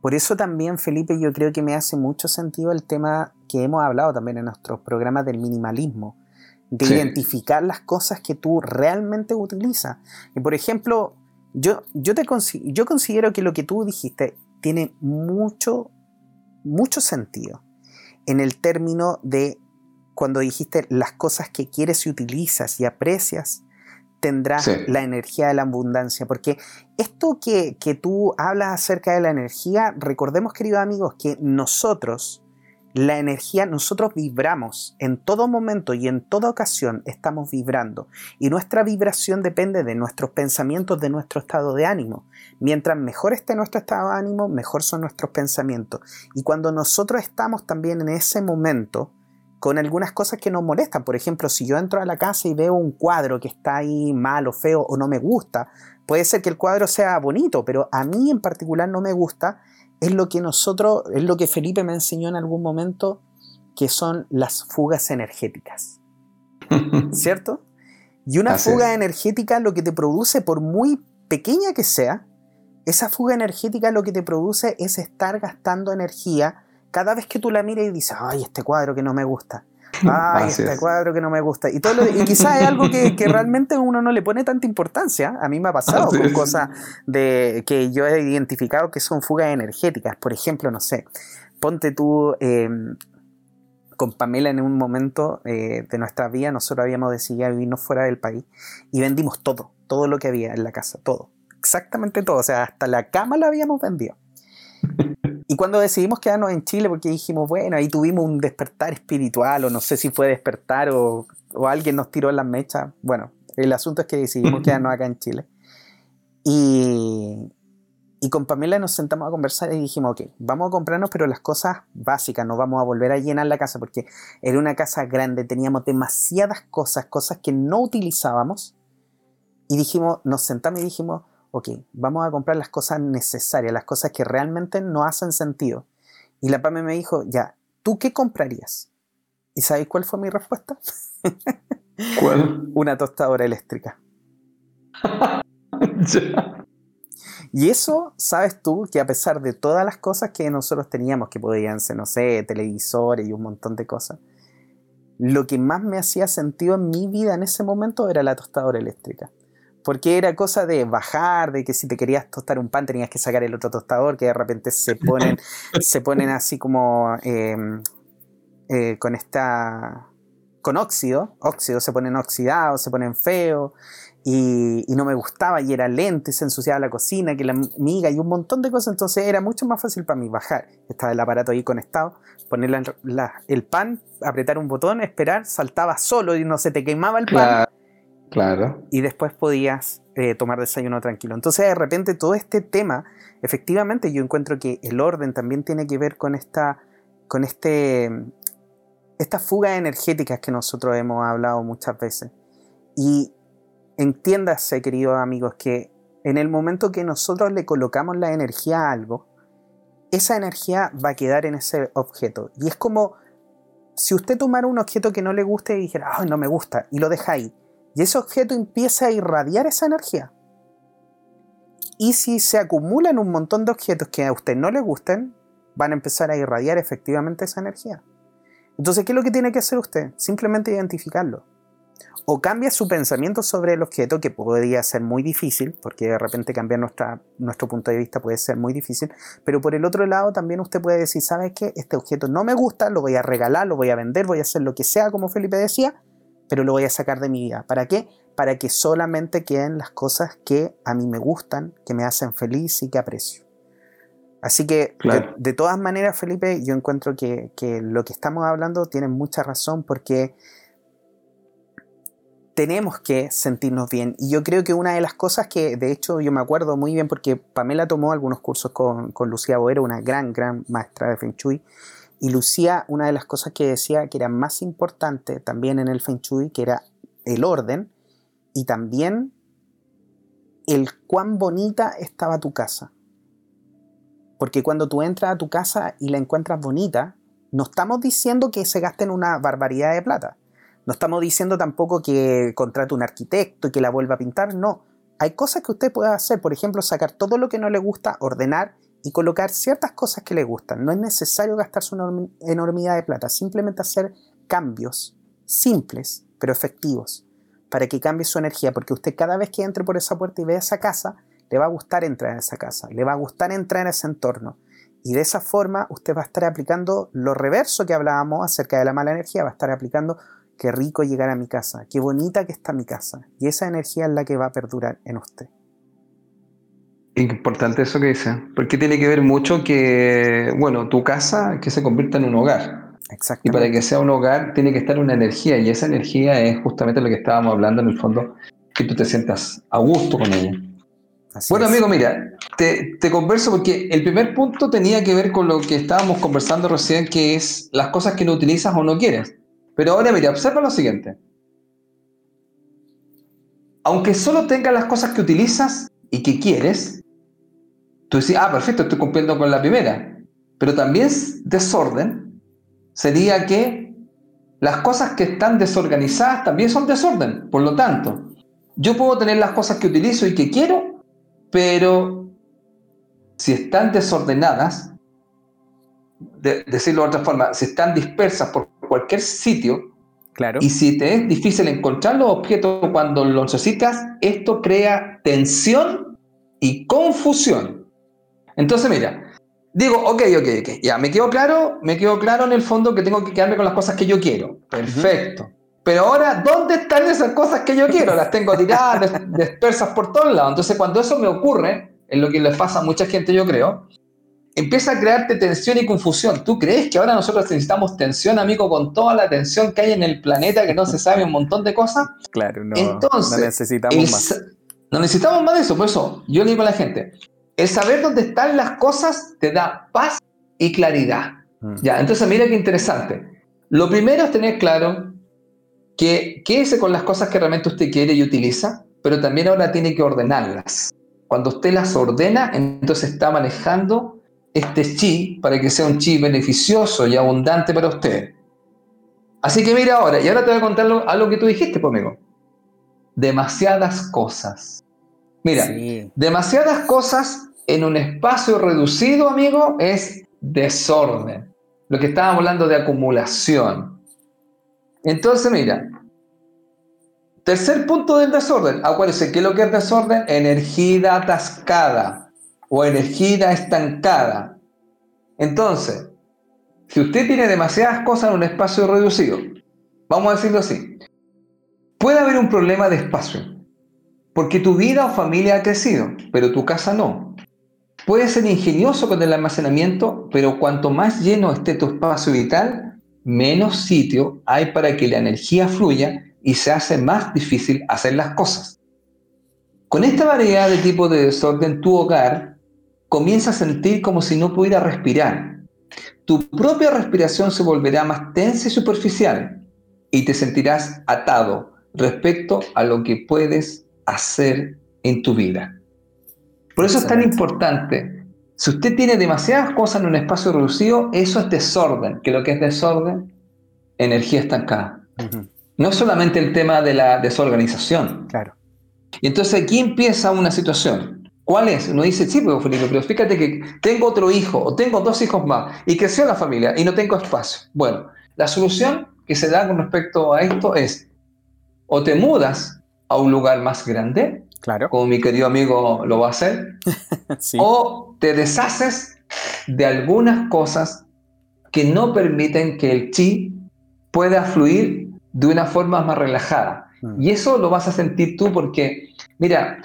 Por eso también, Felipe, yo creo que me hace mucho sentido el tema que hemos hablado también en nuestros programas del minimalismo, de identificar las cosas que tú realmente utilizas. Y por ejemplo, yo, yo, te yo considero que lo que tú dijiste tiene mucho, mucho sentido en el término de cuando dijiste las cosas que quieres y utilizas y aprecias, tendrás la energía de la abundancia. Porque esto que, que tú hablas acerca de la energía, recordemos, queridos amigos, que nosotros, la energía, nosotros vibramos en todo momento y en toda ocasión estamos vibrando. Y nuestra vibración depende de nuestros pensamientos, de nuestro estado de ánimo. Mientras mejor esté nuestro estado de ánimo, mejor son nuestros pensamientos. Y cuando nosotros estamos también en ese momento, con algunas cosas que nos molestan. Por ejemplo, si yo entro a la casa y veo un cuadro que está ahí malo, feo o no me gusta, puede ser que el cuadro sea bonito, pero a mí en particular no me gusta es lo que nosotros, es lo que Felipe me enseñó en algún momento, que son las fugas energéticas. ¿Cierto? Y una fuga energética lo que te produce, por muy pequeña que sea, esa fuga energética lo que te produce es estar gastando energía cada vez que tú la miras y dices, ay, este cuadro que no me gusta. Ay, este cuadro que no me gusta. Y, todo y quizás es algo que, realmente uno no le pone tanta importancia. A mí me ha pasado con cosas de, que yo he identificado que son fugas energéticas. Por ejemplo, no sé, ponte tú em, con Pamela en un momento eh, de nuestra vida, nosotros habíamos decidido vivirnos fuera del país y vendimos todo, todo lo que había en la casa, todo. Exactamente todo. O sea, hasta la cama la habíamos vendido. Y cuando decidimos quedarnos en Chile, porque dijimos, bueno, ahí tuvimos un despertar espiritual, o no sé si fue despertar o, alguien nos tiró en las mechas. Bueno, el asunto es que decidimos quedarnos acá en Chile. Y, y con Pamela nos sentamos a conversar y dijimos, ok, vamos a comprarnos, pero las cosas básicas, no vamos a volver a llenar la casa, porque era una casa grande, teníamos demasiadas cosas, cosas que no utilizábamos. Y dijimos, nos sentamos y dijimos, ok, vamos a comprar las cosas necesarias, las cosas que realmente no hacen sentido. Y la PAME me dijo, ya, ¿tú qué comprarías? ¿Y sabes cuál fue mi respuesta? ¿Cuál? Una tostadora eléctrica. Y eso, sabes tú, que a pesar de todas las cosas que nosotros teníamos, que podían ser, no sé, televisores y un montón de cosas, lo que más me hacía sentido en mi vida en ese momento era la tostadora eléctrica. Porque era cosa de bajar, de que si te querías tostar un pan tenías que sacar el otro tostador, que de repente se ponen, se ponen así como em, eh, con esta. con óxido, óxido, se ponen oxidados, se ponen feos, y, no me gustaba, y era lento, y se ensuciaba la cocina, que la miga, y un montón de cosas, entonces era mucho más fácil para mí bajar. Estaba el aparato ahí conectado, poner el pan, apretar un botón, esperar, saltaba solo y no se te quemaba el pan. Claro. Y después podías eh, tomar desayuno tranquilo. Entonces, de repente, todo este tema, efectivamente, yo encuentro que el orden también tiene que ver con esta. con este. estas fugas energéticas que nosotros hemos hablado muchas veces. Y entiéndase, queridos amigos, que en el momento que nosotros le colocamos la energía a algo, esa energía va a quedar en ese objeto. Y es como si usted tomara un objeto que no le guste y dijera, ay, no me gusta, y lo deja ahí. Y ese objeto empieza a irradiar esa energía. Y si se acumulan un montón de objetos que a usted no le gusten, van a empezar a irradiar efectivamente esa energía. Entonces, ¿qué es lo que tiene que hacer usted? Simplemente identificarlo o cambia su pensamiento sobre el objeto, que podría ser muy difícil, porque de repente cambiar nuestra, nuestro punto de vista puede ser muy difícil, pero por el otro lado también usted puede decir, ¿sabes qué? Este objeto no me gusta, lo voy a regalar, lo voy a vender, voy a hacer lo que sea, como Felipe decía, pero lo voy a sacar de mi vida. ¿Para qué? Para que solamente queden las cosas que a mí me gustan, que me hacen feliz y que aprecio. Así que, de, todas maneras, Felipe, yo encuentro que, que lo que estamos hablando tiene mucha razón porque tenemos que sentirnos bien. Y yo creo que una de las cosas que, de hecho, yo me acuerdo muy bien porque Pamela tomó algunos cursos con, Lucía Boero, una gran, gran maestra de Feng Shui. Y Lucía, una de las cosas que decía que era más importante también en el Feng Shui, que era el orden y también el cuán bonita estaba tu casa. Porque cuando tú entras a tu casa y la encuentras bonita, no estamos diciendo que se gasten una barbaridad de plata. No estamos diciendo tampoco que contrate un arquitecto y que la vuelva a pintar, no. Hay cosas que usted puede hacer, por ejemplo, sacar todo lo que no le gusta, ordenar y colocar ciertas cosas que le gustan. No es necesario gastarse una enormidad de plata, simplemente hacer cambios simples, pero efectivos, para que cambie su energía, porque usted cada vez que entre por esa puerta y vea esa casa, le va a gustar entrar en esa casa, le va a gustar entrar en ese entorno. Y de esa forma usted va a estar aplicando lo reverso que hablábamos acerca de la mala energía, va a estar aplicando Qué rico llegar a mi casa, qué bonita que está mi casa. Y esa energía es la que va a perdurar en usted. Importante eso que dice, porque tiene que ver mucho que, bueno, tu casa que se convierta en un hogar. Exacto. Y para que sea un hogar tiene que estar una energía, y esa energía es justamente lo que estábamos hablando en el fondo, que tú te sientas a gusto con ella. bueno, amigo, mira, te, te, converso porque el primer punto tenía que ver con lo que estábamos conversando recién, que es las cosas que no utilizas o no quieres. Pero ahora mira, observa lo siguiente. Aunque solo tengas las cosas que utilizas y que quieres, tú dices, ah, perfecto, estoy cumpliendo con la primera. Pero también desorden sería que las cosas que están desorganizadas también son desorden. Por lo tanto, yo puedo tener las cosas que utilizo y que quiero, pero si están desordenadas, de, decirlo de otra forma, si están dispersas por cualquier sitio, claro. y si te es difícil encontrar los objetos cuando los necesitas, esto crea tensión y confusión. Entonces, mira, digo, ok, ok, ok, ya, me quedo claro, me quedo claro en el fondo que tengo que quedarme con las cosas que yo quiero. Perfecto. Pero ahora, ¿dónde están esas cosas que yo quiero? Las tengo tiradas, dispersas por todos lados. Entonces, cuando eso me ocurre, en lo que le pasa a mucha gente, yo creo, empieza a crearte tensión y confusión. ¿Tú crees que ahora nosotros necesitamos tensión, amigo, con toda la tensión que hay en el planeta, que no se sabe un montón de cosas? Claro, no, Entonces, no necesitamos más. No necesitamos más de eso, por eso yo le digo a la gente, el saber dónde están las cosas te da paz y claridad. Mm. Ya, entonces mira qué interesante. Lo primero es tener claro que quédese con las cosas que realmente usted quiere y utiliza, pero también ahora tiene que ordenarlas. Cuando usted las ordena, entonces está manejando este chi para que sea un chi beneficioso y abundante para usted. Así que mira ahora, y ahora te voy a contar algo que tú dijiste, pues, amigo. Demasiadas cosas. Mira, demasiadas cosas en un espacio reducido, amigo, es desorden. Lo que estábamos hablando de acumulación. Entonces, mira, tercer punto del desorden. Acuérdense, ¿qué es lo que es desorden? Energía atascada o energía estancada. Entonces, si usted tiene demasiadas cosas en un espacio reducido, vamos a decirlo así, puede haber un problema de espacio, porque tu vida o familia ha crecido, pero tu casa no. Puede ser ingenioso con el almacenamiento, pero cuanto más lleno esté tu espacio vital, menos sitio hay para que la energía fluya y se hace más difícil hacer las cosas. Con esta variedad de tipo de desorden, tu hogar comienza a sentir como si no pudiera respirar. tu propia respiración se volverá más tensa y superficial y te sentirás atado respecto a lo que puedes hacer en tu vida. Por eso es tan importante. Si usted tiene demasiadas cosas en un espacio reducido, eso es desorden, que lo que es desorden, energía estancada. No solamente el tema de la desorganización. Claro. Y entonces aquí empieza una situación. ¿Cuál es? Uno dice, sí, pero Felipe, pero fíjate que tengo otro hijo o tengo dos hijos más y creció la familia y no tengo espacio. Bueno, la solución que se da con respecto a esto es o te mudas a un lugar más grande, claro. como mi querido amigo lo va a hacer, o te deshaces de algunas cosas que no permiten que el chi pueda fluir de una forma más relajada. Mm. Y eso lo vas a sentir tú porque, mira,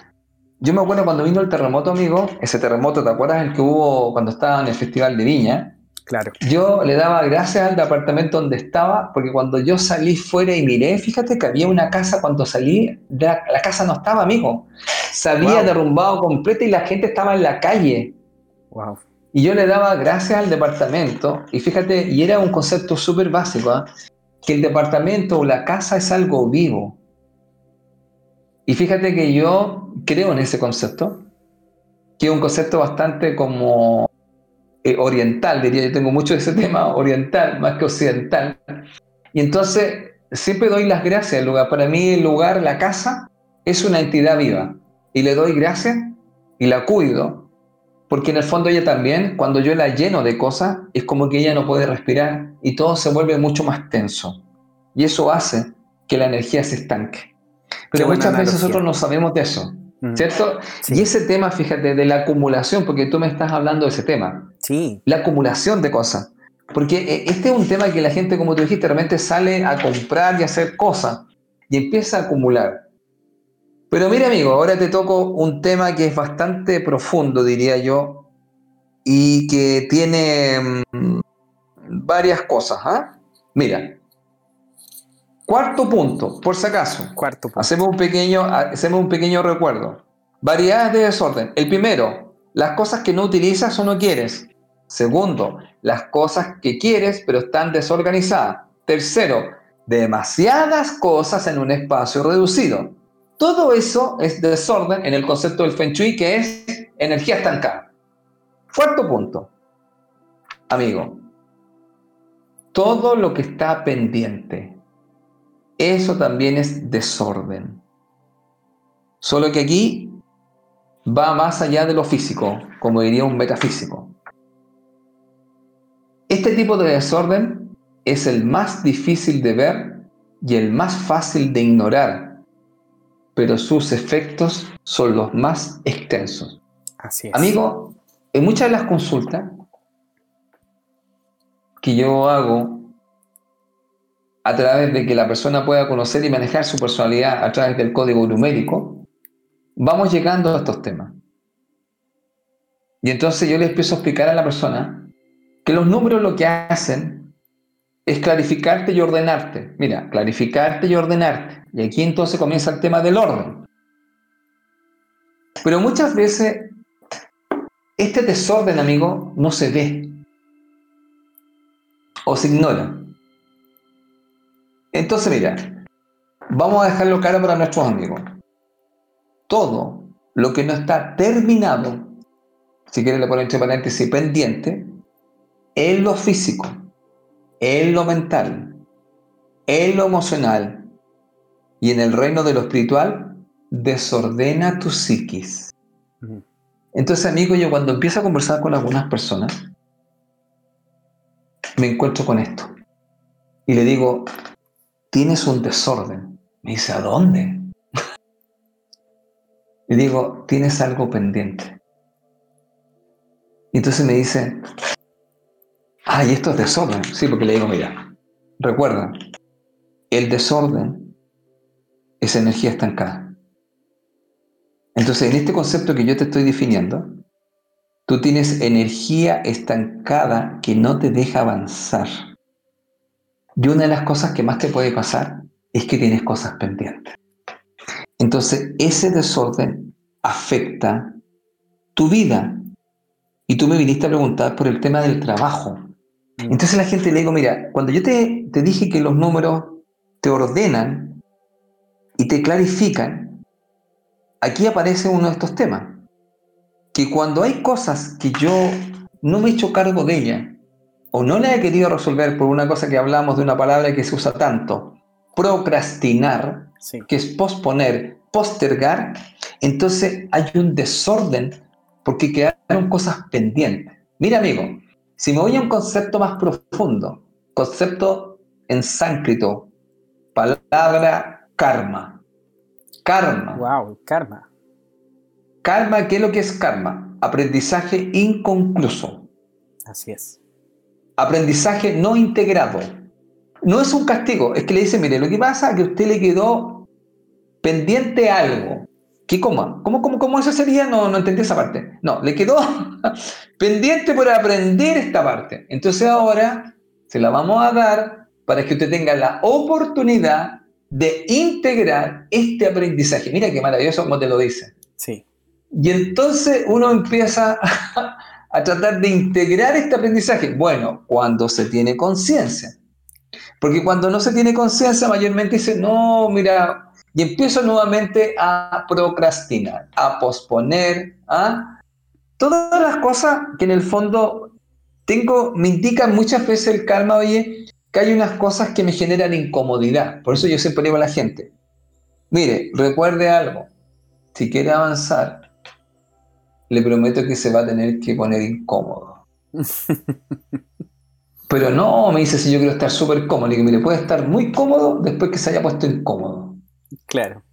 yo me acuerdo cuando vino el terremoto, amigo, ese terremoto, ¿te acuerdas el que hubo cuando estaba en el Festival de Viña? Claro. Yo le daba gracias al departamento donde estaba, porque cuando yo salí fuera y miré, fíjate que había una casa, cuando salí, la, casa no estaba, amigo. Se había derrumbado completa y la gente estaba en la calle. Wow. Y yo le daba gracias al departamento, y fíjate, y era un concepto súper básico, ¿ah? que el departamento o la casa es algo vivo. Y fíjate que yo creo en ese concepto, que es un concepto bastante como eh, oriental, diría yo, tengo mucho de ese tema oriental más que occidental. Y entonces siempre doy las gracias al lugar. Para mí el lugar, la casa, es una entidad viva. Y le doy gracias y la cuido, porque en el fondo ella también, cuando yo la lleno de cosas, es como que ella no puede respirar y todo se vuelve mucho más tenso. Y eso hace que la energía se estanque. Pero muchas veces nosotros no sabemos de eso. Mm. ¿Cierto? Y ese tema, fíjate, de la acumulación, porque tú me estás hablando de ese tema. Sí. La acumulación de cosas. Porque eh, este es un tema que la gente, como tú dijiste, realmente sale a comprar y a hacer cosas y empieza a acumular. Pero mira, amigo, ahora te toco un tema que es bastante profundo, diría yo, y que tiene mm, varias cosas. ¿ah? Mira, Cuarto punto, por si acaso. Cuarto Hacemos un pequeño, hacemos un pequeño recuerdo. Variedades de desorden. El primero, las cosas que no utilizas o no quieres. Segundo, las cosas que quieres pero están desorganizadas. Tercero, demasiadas cosas en un espacio reducido. Todo eso es desorden en el concepto del Feng Shui que es energía estancada. Cuarto punto, amigo. Todo lo que está pendiente, eso también es desorden. Solo que aquí va más allá de lo físico, como diría un metafísico. Este tipo de desorden es el más difícil de ver y el más fácil de ignorar, pero sus efectos son los más extensos. Así es. Amigo, en muchas de las consultas que yo hago a través de que la persona pueda conocer y manejar su personalidad a través del código numérico, vamos llegando a estos temas. Y entonces yo le empiezo a explicar a la persona que los números lo que hacen es clarificarte y ordenarte. Mira, clarificarte y ordenarte. Y aquí entonces comienza el tema del orden. Pero muchas veces este desorden, amigo, no se ve o se ignora. Entonces, mira, vamos a dejarlo claro para nuestros amigos. Todo lo que no está terminado, si quieren le ponen entre paréntesis pendiente, en lo físico, en lo mental, en lo emocional y en el reino de lo espiritual, desordena tu psiquis. Entonces, amigo, yo cuando empiezo a conversar con algunas personas, me encuentro con esto. Y le digo, tienes un desorden. Me dice, ¿a dónde? y digo, tienes algo pendiente. Y entonces me dice, ay, esto es desorden. Sí, porque le digo, mira, recuerda, el desorden es energía estancada. Entonces, en este concepto que yo te estoy definiendo, tú tienes energía estancada que no te deja avanzar. Y una de las cosas que más te puede pasar es que tienes cosas pendientes. Entonces, ese desorden afecta tu vida. Y tú me viniste a preguntar por el tema del trabajo. Mm. Entonces la gente le digo, mira, cuando yo te, te dije que los números te ordenan y te clarifican, aquí aparece uno de estos temas. Que cuando hay cosas que yo no me he hecho cargo de ella, o no la he querido resolver por una cosa que hablamos de una palabra que se usa tanto, procrastinar, que es posponer, postergar, entonces hay un desorden porque quedaron cosas pendientes. Mira, amigo, si me voy a un concepto más profundo, concepto en sánscrito, palabra karma. Karma. Wow, karma. Karma, ¿qué es lo que es karma? Aprendizaje inconcluso. Así es. Aprendizaje no integrado. No es un castigo, es que le dice, mire, lo que pasa es que a usted le quedó pendiente algo. ¿Qué coma? ¿Cómo, cómo, cómo eso sería? No, no entendí esa parte. No, le quedó pendiente por aprender esta parte. Entonces ahora se la vamos a dar para que usted tenga la oportunidad de integrar este aprendizaje. Mira qué maravilloso como te lo dice. Sí. Y entonces uno empieza a tratar de integrar este aprendizaje. Bueno, cuando se tiene conciencia. Porque cuando no se tiene conciencia, mayormente dice, no, mira, y empiezo nuevamente a procrastinar, a posponer, a todas las cosas que en el fondo tengo, me indican muchas veces el karma, oye, que hay unas cosas que me generan incomodidad. Por eso yo siempre digo a la gente, mire, recuerde algo, si quiere avanzar, le prometo que se va a tener que poner incómodo. Pero no, me dice si yo quiero estar súper cómodo. Le digo, mire, puede estar muy cómodo después que se haya puesto incómodo. Claro.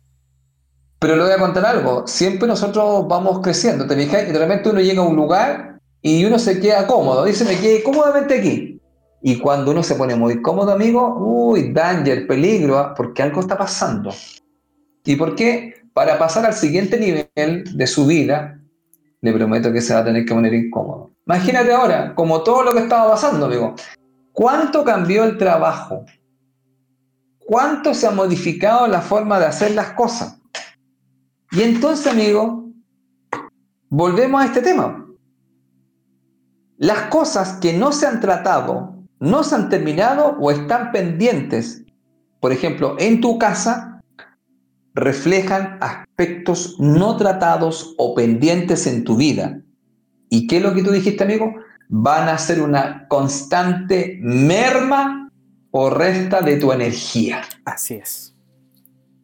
Pero le voy a contar algo. Siempre nosotros vamos creciendo. Te fijas y de repente uno llega a un lugar y uno se queda cómodo. Dice, me quedé cómodamente aquí. Y cuando uno se pone muy cómodo, amigo, uy, danger, peligro, ¿ah? porque algo está pasando. ¿Y por qué? Para pasar al siguiente nivel de su vida, le prometo que se va a tener que poner incómodo. Imagínate ahora, como todo lo que estaba pasando, amigo. ¿Cuánto cambió el trabajo? ¿Cuánto se ha modificado la forma de hacer las cosas? Y entonces, amigo, volvemos a este tema. Las cosas que no se han tratado, no se han terminado o están pendientes, por ejemplo, en tu casa, reflejan aspectos no tratados o pendientes en tu vida. ¿Y qué es lo que tú dijiste, amigo? Van a ser una constante merma o resta de tu energía. Así es.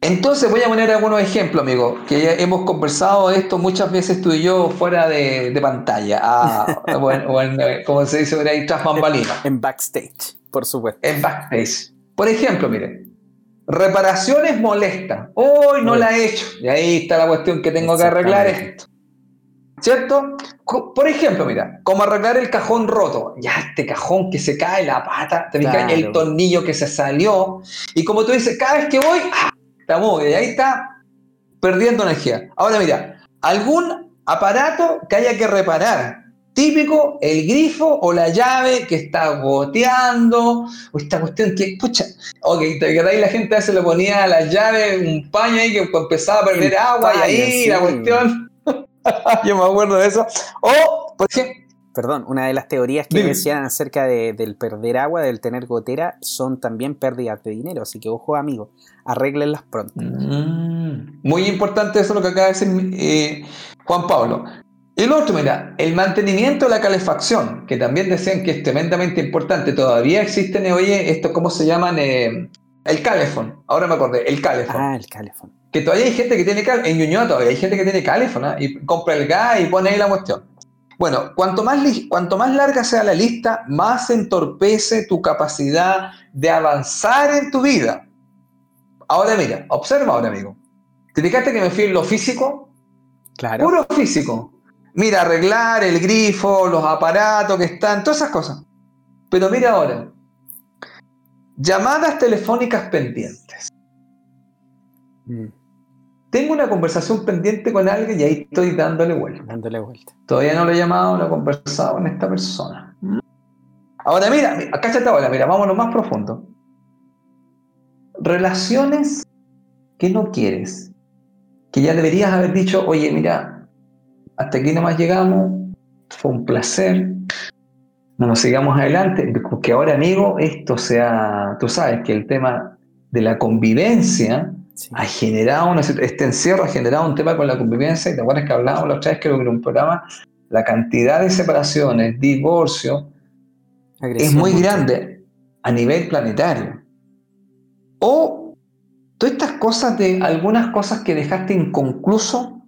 Entonces voy a poner algunos ejemplos, amigo, que hemos conversado esto muchas veces tú y yo fuera de, pantalla, ah, o en, como se dice ahí, tras bambalinas. En backstage, por supuesto. En backstage. Por ejemplo, mire, Reparaciones molestas. Hoy no la he hecho. Y ahí está la cuestión que tengo que arreglar esto. ¿Cierto? Por ejemplo, mira, como arreglar el cajón roto. Ya este cajón que se cae, la pata, te el tornillo que se salió. Y como tú dices, cada vez que voy, ¡ah! está Y ahí está perdiendo energía. Ahora mira, algún aparato que haya que reparar. Típico, el grifo o la llave que está goteando, o esta cuestión que, pucha, ok, te ahí la gente se le ponía a la llave un paño ahí que empezaba a perder agua y ahí la cuestión. Yo me acuerdo de eso. O, por ejemplo, Perdón, una de las teorías que decían acerca del perder agua, del tener gotera, son también pérdidas de dinero. Así que ojo, amigos, arreglenlas pronto. Mm, muy importante eso lo que acaba de decir eh, Juan Pablo. El otro, mira, el mantenimiento de la calefacción, que también decían que es tremendamente importante. Todavía existen, oye, esto, ¿cómo se llaman? Eh, el calefón. Ahora me acordé, el calefón. Ah, el calefón. Que todavía hay gente que tiene. En Ñuñoa todavía hay gente que tiene calefón ¿ah? y compra el gas y pone ahí la cuestión. Bueno, cuanto más, cuanto más larga sea la lista, más entorpece tu capacidad de avanzar en tu vida. Ahora mira, observa ahora, amigo. ¿Te fijaste que me fui en lo físico? Claro. Puro físico. Mira, arreglar el grifo, los aparatos que están, todas esas cosas. Pero mira ahora, llamadas telefónicas pendientes. Mm. Tengo una conversación pendiente con alguien y ahí estoy dándole vuelta. Dándole vuelta. Todavía no lo he llamado, no he conversado con esta persona. Ahora mira, acá está ahora, mira, vámonos más profundo. Relaciones que no quieres, que ya deberías haber dicho, oye, mira, hasta aquí nomás llegamos, fue un placer, no nos sigamos adelante, porque ahora, amigo, esto sea, tú sabes que el tema de la convivencia ha generado una, este encierro ha generado un tema con la convivencia, y te acuerdas que hablábamos la otra vez, creo que en un programa, la cantidad de separaciones, divorcio, es muy grande a nivel planetario. O todas estas cosas de algunas cosas que dejaste inconcluso,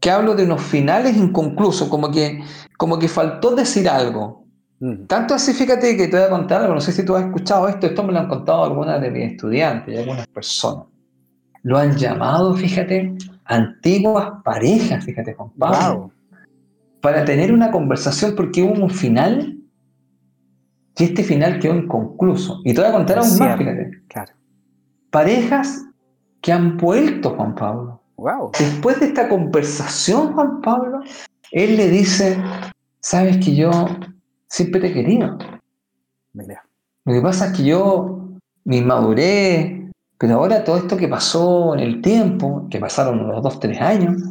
que hablo de unos finales inconclusos, como que, como que faltó decir algo. Mm. Tanto así, fíjate que te voy a contar algo, no sé si tú has escuchado esto, esto me lo han contado algunas de mis estudiantes y algunas personas. Lo han llamado, fíjate, antiguas parejas, fíjate, Juan Pablo. Para tener una conversación porque hubo un final y este final quedó inconcluso. Y te voy a contar aún más, fíjate. Claro. Parejas que han vuelto, Juan Pablo. Wow. Después de esta conversación, Juan Pablo, él le dice, sabes que yo siempre te he querido. Lo que pasa es que yo me inmaduré, pero ahora todo esto que pasó en el tiempo, que pasaron unos dos, tres años,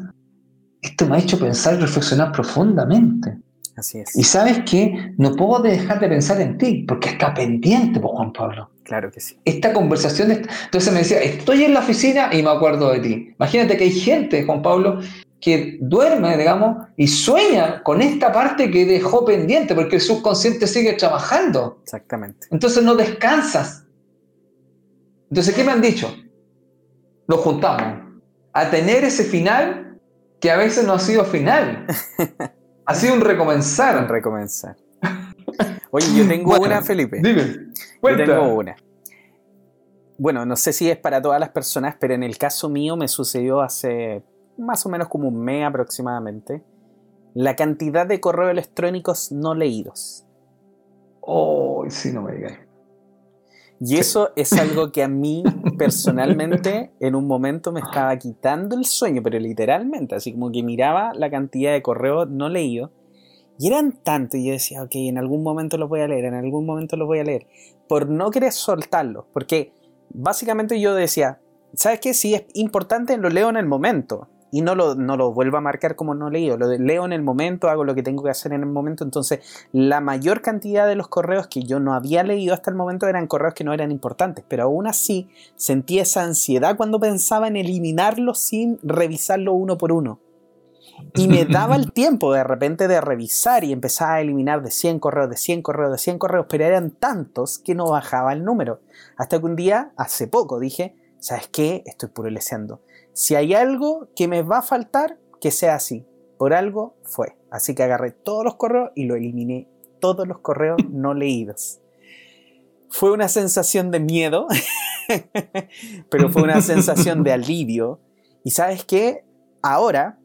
esto me ha hecho pensar y reflexionar profundamente. Así es. Y sabes que no puedo dejar de pensar en ti, porque está pendiente, por Juan Pablo. Claro que sí. Esta conversación, entonces me decía, estoy en la oficina y me acuerdo de ti. Imagínate que hay gente, Juan Pablo, que duerme, digamos, y sueña con esta parte que dejó pendiente, porque el subconsciente sigue trabajando. Exactamente. Entonces no descansas. Entonces, ¿qué me han dicho? Nos juntamos a tener ese final que a veces no ha sido final. Ha sido un recomenzar. Un recomenzar. Oye, yo tengo una, Felipe. Dime. Yo tengo una. Bueno, no sé si es para todas las personas, pero en el caso mío me sucedió hace más o menos como un mes aproximadamente. La cantidad de correos electrónicos no leídos. Oh, sí, no me digas. Y eso es algo que a mí personalmente en un momento me estaba quitando el sueño, pero literalmente, así como que miraba la cantidad de correos no leídos y eran tantos y yo decía, ok, en algún momento los voy a leer, en algún momento los voy a leer, por no querer soltarlos, porque básicamente yo decía, ¿sabes qué? Si es importante, lo leo en el momento y no lo, no lo vuelvo a marcar como no leído, lo leo en el momento, hago lo que tengo que hacer en el momento, entonces la mayor cantidad de los correos que yo no había leído hasta el momento eran correos que no eran importantes, pero aún así sentí esa ansiedad cuando pensaba en eliminarlos sin revisarlo uno por uno. Y me daba el tiempo de repente de revisar y empezar a eliminar de 100 correos, de 100 correos, de 100 correos, pero eran tantos que no bajaba el número. Hasta que un día, hace poco, dije, ¿sabes qué? Estoy puro leseando si hay algo que me va a faltar, que sea así. Por algo fue. Así que agarré todos los correos y lo eliminé todos los correos no leídos. Fue una sensación de miedo, pero fue una sensación de alivio. Y sabes qué? Ahora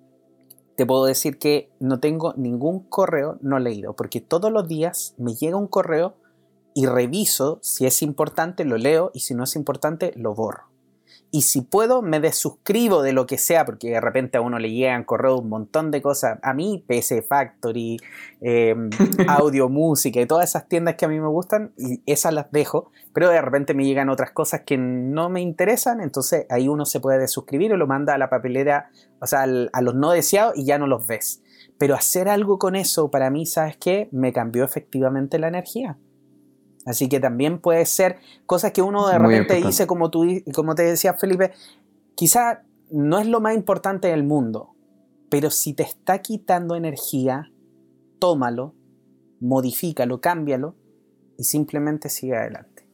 te puedo decir que no tengo ningún correo no leído, porque todos los días me llega un correo y reviso si es importante, lo leo y si no es importante, lo borro y si puedo me desuscribo de lo que sea, porque de repente a uno le llegan correos un montón de cosas, a mí PC Factory, em, audio, música y todas esas tiendas que a mí me gustan, y esas las dejo, pero de repente me llegan otras cosas que no me interesan, entonces ahí uno se puede desuscribir o lo manda a la papelera, o sea, a los no deseados y ya no los ves. Pero hacer algo con eso, para mí, ¿sabes qué? Me cambió efectivamente la energía. Así que también puede ser cosas que uno de repente dice, como, tú, como te decía Felipe, quizá no es lo más importante del mundo, pero si te está quitando energía, tómalo, modifícalo, cámbialo y simplemente sigue adelante.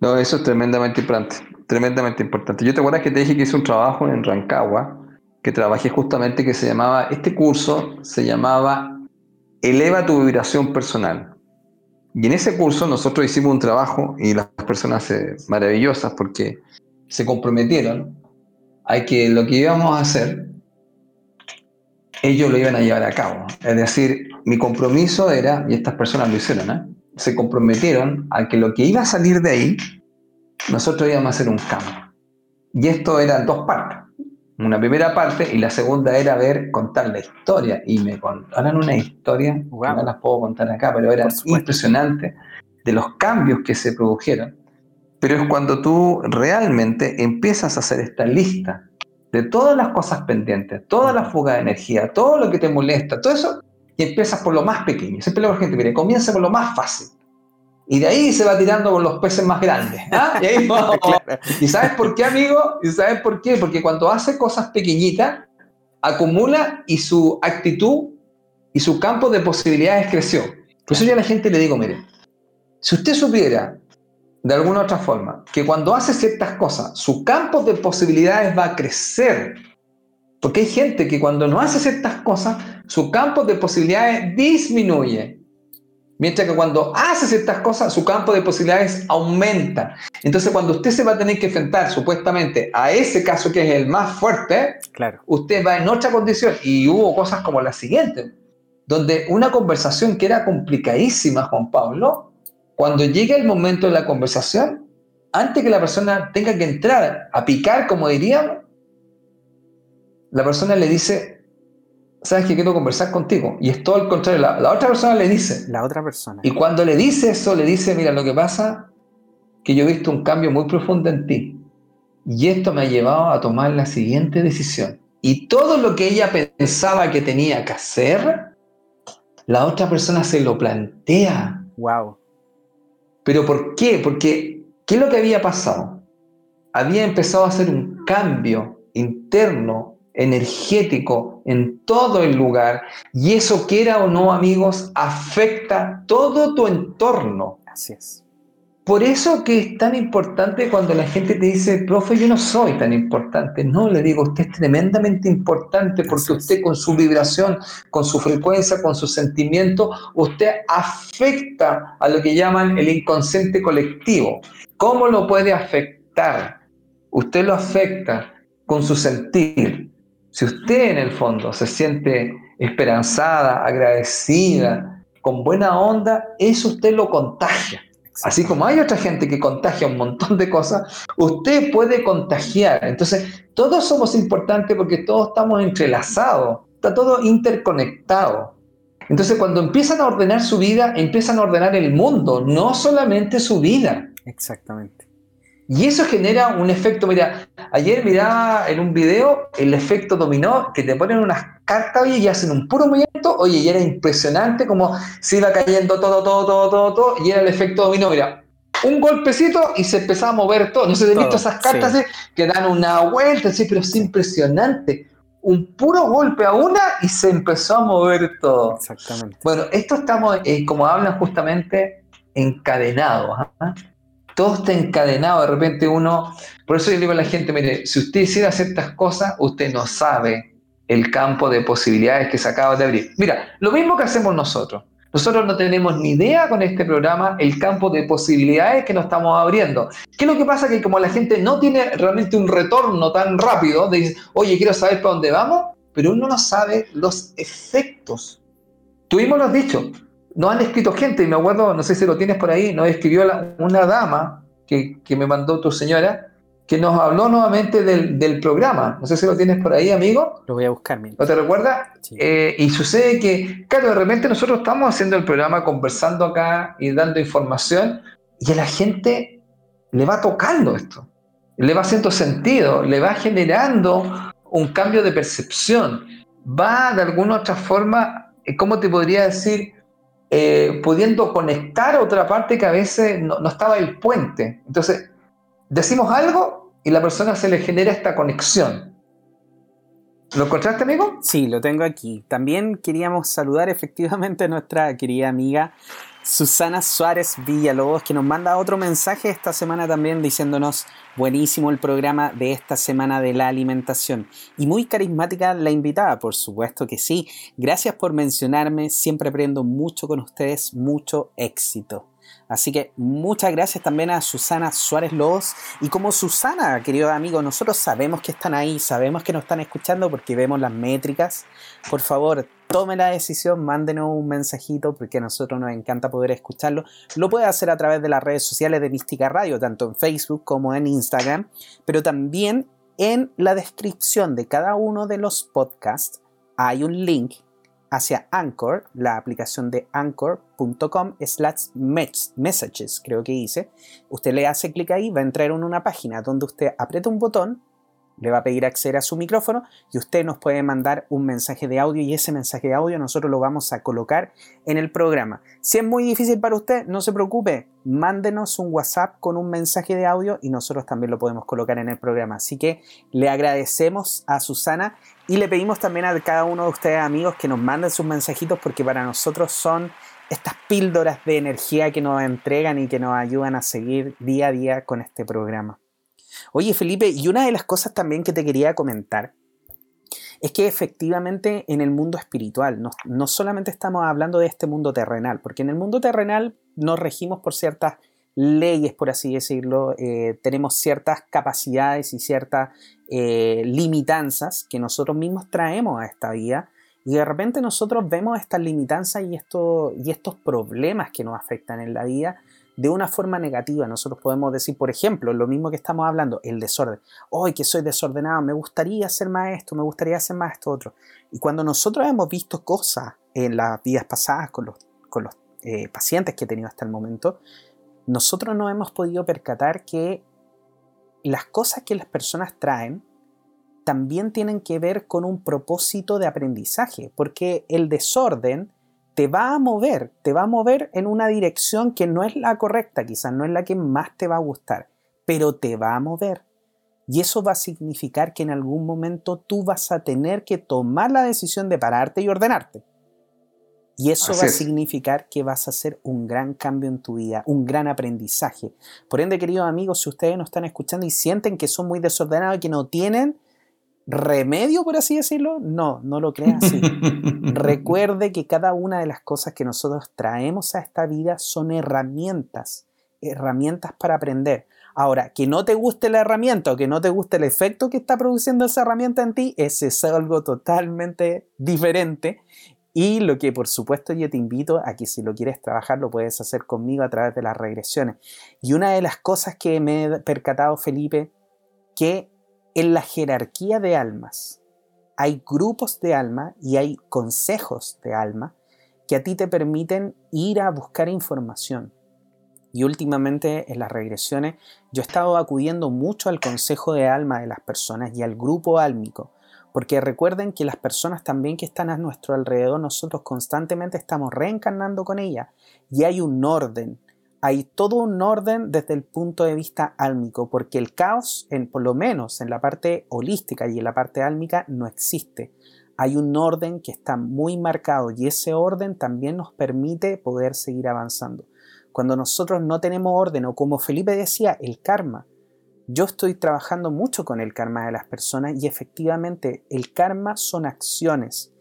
No, eso es tremendamente importante, tremendamente importante. Yo te acuerdas que te dije que hice un trabajo en Rancagua, que trabajé justamente que se llamaba, este curso se llamaba Eleva tu vibración personal. Y en ese curso nosotros hicimos un trabajo y las personas eh, maravillosas porque se comprometieron a que lo que íbamos a hacer, ellos lo iban a llevar a cabo. Es decir, mi compromiso era, y estas personas lo hicieron, ¿eh? se comprometieron a que lo que iba a salir de ahí, nosotros íbamos a hacer un cambio. Y esto era en dos partes una primera parte y la segunda era ver, contar la historia. Y me contaron una historia, que no las puedo contar acá, pero era impresionante de los cambios que se produjeron. Pero es cuando tú realmente empiezas a hacer esta lista de todas las cosas pendientes, toda la fuga de energía, todo lo que te molesta, todo eso, que empiezas por lo más pequeño. Siempre le digo a la gente, mire, comienza con lo más fácil. Y de ahí se va tirando con los peces más grandes. ¿ah? Y, ahí vamos. ¿Y sabes por qué, amigo? ¿Y sabes por qué? Porque cuando hace cosas pequeñitas, acumula y su actitud y su campo de posibilidades creció. Por eso yo a la gente le digo, mire, si usted supiera de alguna otra forma que cuando hace ciertas cosas, su campo de posibilidades va a crecer. Porque hay gente que cuando no hace ciertas cosas, su campo de posibilidades disminuye. Mientras que cuando hace ciertas cosas, su campo de posibilidades aumenta. Entonces, cuando usted se va a tener que enfrentar supuestamente a ese caso que es el más fuerte, claro. usted va en otra condición. Y hubo cosas como la siguiente, donde una conversación que era complicadísima, Juan Pablo, cuando llega el momento de la conversación, antes que la persona tenga que entrar a picar, como diríamos, la persona le dice, sabes que quiero conversar contigo. Y es todo al contrario, la, otra persona le dice. La otra persona. Y cuando le dice eso, le dice, mira, lo que pasa que yo he visto un cambio muy profundo en ti. Y esto me ha llevado a tomar la siguiente decisión. Y todo lo que ella pensaba que tenía que hacer, la otra persona se lo plantea. Wow. ¿Pero por qué? Porque, ¿qué es lo que había pasado? Había empezado a hacer un cambio interno energético en todo el lugar y eso quiera o no amigos afecta todo tu entorno. Así es. Por eso que es tan importante cuando la gente te dice, profe, yo no soy tan importante. No, le digo, usted es tremendamente importante porque usted con su vibración, con su frecuencia, con su sentimiento, usted afecta a lo que llaman el inconsciente colectivo. ¿Cómo lo puede afectar? Usted lo afecta con su sentir, si usted en el fondo se siente esperanzada, agradecida, con buena onda, eso usted lo contagia. Así como hay otra gente que contagia un montón de cosas, usted puede contagiar. Entonces, todos somos importantes porque todos estamos entrelazados, está todo interconectado. Entonces, cuando empiezan a ordenar su vida, empiezan a ordenar el mundo, no solamente su vida. Exactamente. Y eso genera un efecto, mira, ayer miraba en un video el efecto dominó, que te ponen unas cartas y hacen un puro movimiento, oye, y era impresionante como se iba cayendo todo, todo, todo, todo, todo, y era el efecto dominó, mira, un golpecito y se empezaba a mover todo. No sé si has visto esas cartas que dan una vuelta, sí, pero es impresionante. Un puro golpe a una y se empezó a mover todo. Exactamente. Bueno, esto estamos, eh, como hablan justamente, encadenados. ¿ah? Todo está encadenado, de repente uno, por eso yo digo a la gente, mire, si usted hiciera ciertas cosas, usted no sabe el campo de posibilidades que se acaba de abrir. Mira, lo mismo que hacemos nosotros. Nosotros no tenemos ni idea con este programa el campo de posibilidades que nos estamos abriendo. ¿Qué es lo que pasa? Que como la gente no tiene realmente un retorno tan rápido, de oye, quiero saber para dónde vamos, pero uno no sabe los efectos. Tuvimos los dichos, nos han escrito gente, y me acuerdo, no sé si lo tienes por ahí, nos escribió una dama que, me mandó tu señora, que nos habló nuevamente del, programa. No sé si lo tienes por ahí, amigo. Lo voy a buscar. ¿No te recuerdas? Eh, y sucede que, claro, de repente nosotros estamos haciendo el programa, conversando acá y dando información, y a la gente le va tocando esto, le va haciendo sentido, le va generando un cambio de percepción, va de alguna otra forma, eh, ¿cómo te podría decir? Eh, pudiendo conectar otra parte que a veces no, estaba el puente. Entonces, decimos algo y la persona se le genera esta conexión. ¿Lo encontraste, amigo? Sí, lo tengo aquí. También queríamos saludar efectivamente a nuestra querida amiga Susana Suárez Villalobos, que nos manda otro mensaje esta semana también diciéndonos buenísimo el programa de esta semana de la alimentación. Y muy carismática la invitada, por supuesto que sí. Gracias por mencionarme, siempre aprendo mucho con ustedes, mucho éxito. Así que muchas gracias también a Susana Suárez Lobos. Y como Susana, querido amigo, nosotros sabemos que están ahí, sabemos que nos están escuchando porque vemos las métricas. Por favor, tome la decisión, mándenos un mensajito porque a nosotros nos encanta poder escucharlo. Lo puede hacer a través de las redes sociales de Mística Radio, tanto en Facebook como en Instagram, pero también en la descripción de cada uno de los podcasts hay un link hacia Anchor, la aplicación de anchor.com slash messages, creo que dice. Usted le hace clic ahí, va a entrar en una página donde usted aprieta un botón le va a pedir acceder a su micrófono y usted nos puede mandar un mensaje de audio y ese mensaje de audio nosotros lo vamos a colocar en el programa. Si es muy difícil para usted, no se preocupe, mándenos un WhatsApp con un mensaje de audio y nosotros también lo podemos colocar en el programa. Así que le agradecemos a Susana y le pedimos también a cada uno de ustedes amigos que nos manden sus mensajitos porque para nosotros son estas píldoras de energía que nos entregan y que nos ayudan a seguir día a día con este programa. Oye, Felipe, y una de las cosas también que te quería comentar es que efectivamente en el mundo espiritual, no, solamente estamos hablando de este mundo terrenal, porque en el mundo terrenal nos regimos por ciertas leyes, por así decirlo, eh, tenemos ciertas capacidades y ciertas eh, limitanzas que nosotros mismos traemos a esta vida y de repente nosotros vemos estas limitanzas y, esto, y estos problemas que nos afectan en la vida de una forma negativa. Nosotros podemos decir, por ejemplo, lo mismo que estamos hablando, el desorden. Hoy que soy desordenado, me gustaría hacer más esto, me gustaría hacer más esto otro. Y cuando nosotros hemos visto cosas en las vidas pasadas con los, con los eh, pacientes que he tenido hasta el momento, nosotros no hemos podido percatar que las cosas que las personas traen también tienen que ver con un propósito de aprendizaje, porque el desorden te va a mover, te va a mover en una dirección que no es la correcta, quizás no es la que más te va a gustar, pero te va a mover. Y eso va a significar que en algún momento tú vas a tener que tomar la decisión de pararte y ordenarte. Y eso va a significar que vas a hacer un gran cambio en tu vida, un gran aprendizaje. Por ende, queridos amigos, si ustedes nos están escuchando y sienten que son muy desordenados y que no tienen remedio, por así decirlo, no, no lo crean así. Recuerde que cada una de las cosas que nosotros traemos a esta vida son herramientas, herramientas para aprender. Ahora, que no te guste la herramienta o que no te guste el efecto que está produciendo esa herramienta en ti, ese es algo totalmente diferente. Y lo que por supuesto yo te invito a que si lo quieres trabajar lo puedes hacer conmigo a través de las regresiones. Y una de las cosas que me he percatado, Felipe, que en la jerarquía de almas hay grupos de alma y hay consejos de alma que a ti te permiten ir a buscar información. Y últimamente en las regresiones yo he estado acudiendo mucho al consejo de alma de las personas y al grupo álmico, porque recuerden que las personas también que están a nuestro alrededor, nosotros constantemente estamos reencarnando con ellas y hay un orden, hay todo un orden desde el punto de vista álmico, porque el caos, en, por lo menos en la parte holística y en la parte álmica, no existe. Hay un orden que está muy marcado y ese orden también nos permite poder seguir avanzando. Cuando nosotros no tenemos orden, o como Felipe decía, el karma, yo estoy trabajando mucho con el karma de las personas y efectivamente el karma son acciones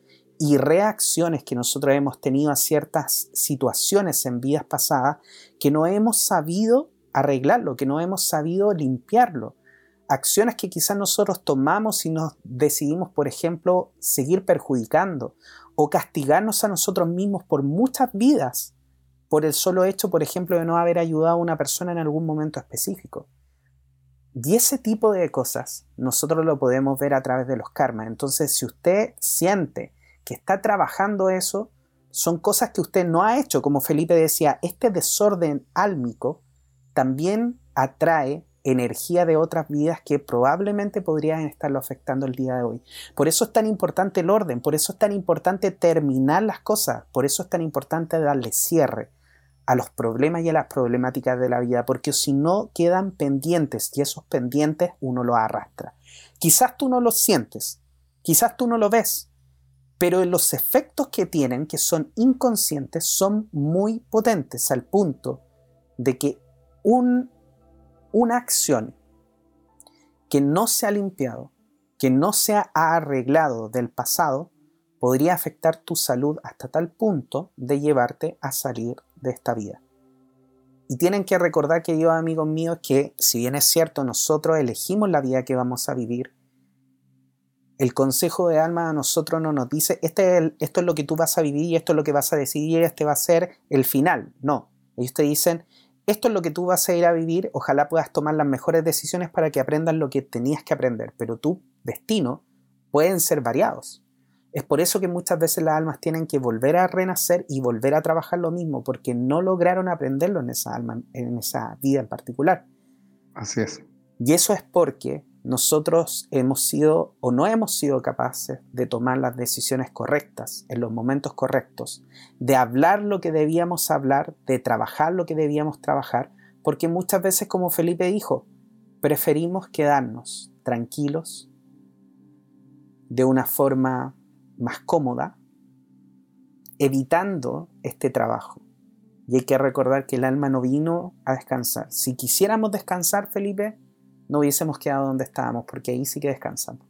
y reacciones que nosotros hemos tenido a ciertas situaciones en vidas pasadas que no hemos sabido arreglarlo, que no hemos sabido limpiarlo. Acciones que quizás nosotros tomamos y nos decidimos, por ejemplo, seguir perjudicando o castigarnos a nosotros mismos por muchas vidas por el solo hecho, por ejemplo, de no haber ayudado a una persona en algún momento específico. Y ese tipo de cosas nosotros lo podemos ver a través de los karmas. Entonces, si usted siente que está trabajando eso son cosas que usted no ha hecho. Como Felipe decía, este desorden álmico también atrae energía de otras vidas que probablemente podrían estarlo afectando el día de hoy. Por eso es tan importante el orden, por eso es tan importante terminar las cosas, por eso es tan importante darle cierre a los problemas y a las problemáticas de la vida, porque si no quedan pendientes y esos pendientes uno los arrastra. Quizás tú no los sientes, quizás tú no lo ves, pero los efectos que tienen, que son inconscientes, son muy potentes al punto de que un, una acción que no se ha limpiado, que no se ha arreglado del pasado, podría afectar tu salud hasta tal punto de llevarte a salir de esta vida. Y tienen que recordar que yo, amigos míos, que si bien es cierto, nosotros elegimos la vida que vamos a vivir, el consejo de alma a nosotros no nos dice, este esto es lo que tú vas a vivir esto es lo que vas a decidir, este va a ser el final. No, ellos te dicen, esto es lo que tú vas a ir a vivir, ojalá puedas tomar las mejores decisiones para que aprendas lo que tenías que aprender, pero tu destino pueden ser variados. Es por eso que muchas veces las almas tienen que volver a renacer y volver a trabajar lo mismo, porque no lograron aprenderlo en esa alma, en esa vida en particular. Así es. Y eso es porque nosotros hemos sido o no hemos sido capaces de tomar las decisiones correctas en los momentos correctos, de hablar lo que debíamos hablar, de trabajar lo que debíamos trabajar, porque muchas veces, como Felipe dijo, preferimos quedarnos tranquilos de una forma más cómoda, evitando este trabajo. Y hay que recordar que el alma no vino a descansar. Si quisiéramos descansar, Felipe, no hubiésemos quedado donde estábamos, porque ahí sí que descansamos.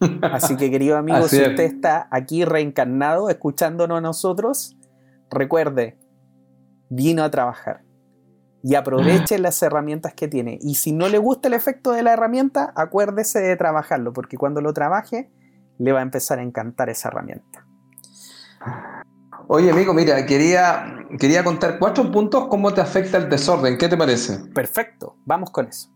Así que, querido amigo, si usted está aquí reencarnado, escuchándonos a nosotros, recuerde, vino a trabajar. Y aproveche las herramientas que tiene. Y si no le gusta el efecto de la herramienta, acuérdese de trabajarlo, porque cuando lo trabaje, le va a empezar a encantar esa herramienta. Oye, amigo, mira, quería, quería contar cuatro puntos cómo te afecta el desorden. ¿Qué te parece? Perfecto, vamos con eso.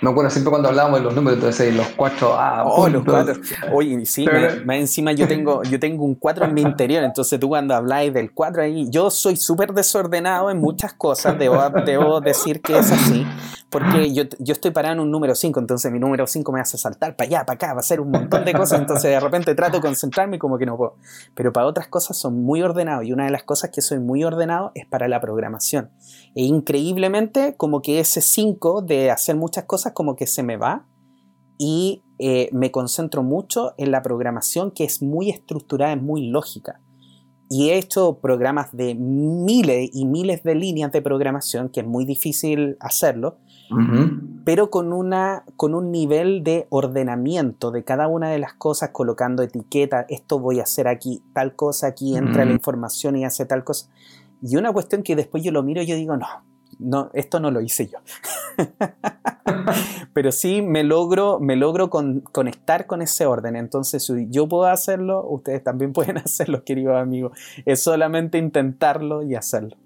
Me acuerdo siempre cuando hablábamos de los números, entonces los cuatro. Ah, oh, los cuatro. Oye, sí, más, encima yo tengo, yo tengo un cuatro en mi interior, entonces tú cuando habláis del cuatro ahí, yo soy súper desordenado en muchas cosas, debo, debo decir que es así, porque yo, yo estoy parado en un número 5, entonces mi número 5 me hace saltar para allá, para acá, va a hacer un montón de cosas, entonces de repente trato de concentrarme y como que no puedo. Pero para otras cosas son muy ordenados y una de las cosas que soy muy ordenado es para la programación. E increíblemente, como que ese 5 de hacer muchas cosas como que se me va y eh, me concentro mucho en la programación que es muy estructurada, es muy lógica. Y he hecho programas de miles y miles de líneas de programación, que es muy difícil hacerlo, pero con, una, con un nivel de ordenamiento de cada una de las cosas, colocando etiquetas, esto voy a hacer aquí, tal cosa, aquí entra la información y hace tal cosa. Y una cuestión que después yo lo miro y yo digo, no, no, esto no lo hice yo. Pero sí me logro, me logro conectar con ese orden. Entonces, si yo puedo hacerlo, ustedes también pueden hacerlo, queridos amigos. Es solamente intentarlo y hacerlo.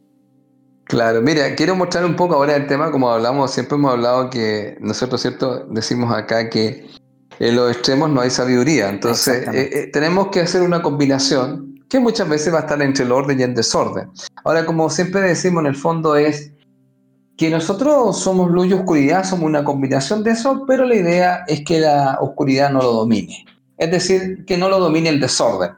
Claro, mira, quiero mostrar un poco ahora el tema, como hablamos, siempre hemos hablado que nosotros, ¿cierto? Decimos acá que en los extremos no hay sabiduría, entonces eh, eh, tenemos que hacer una combinación que muchas veces va a estar entre el orden y el desorden. Ahora, como siempre decimos, en el fondo es que nosotros somos luz y oscuridad, somos una combinación de eso, pero la idea es que la oscuridad no lo domine, es decir, que no lo domine el desorden.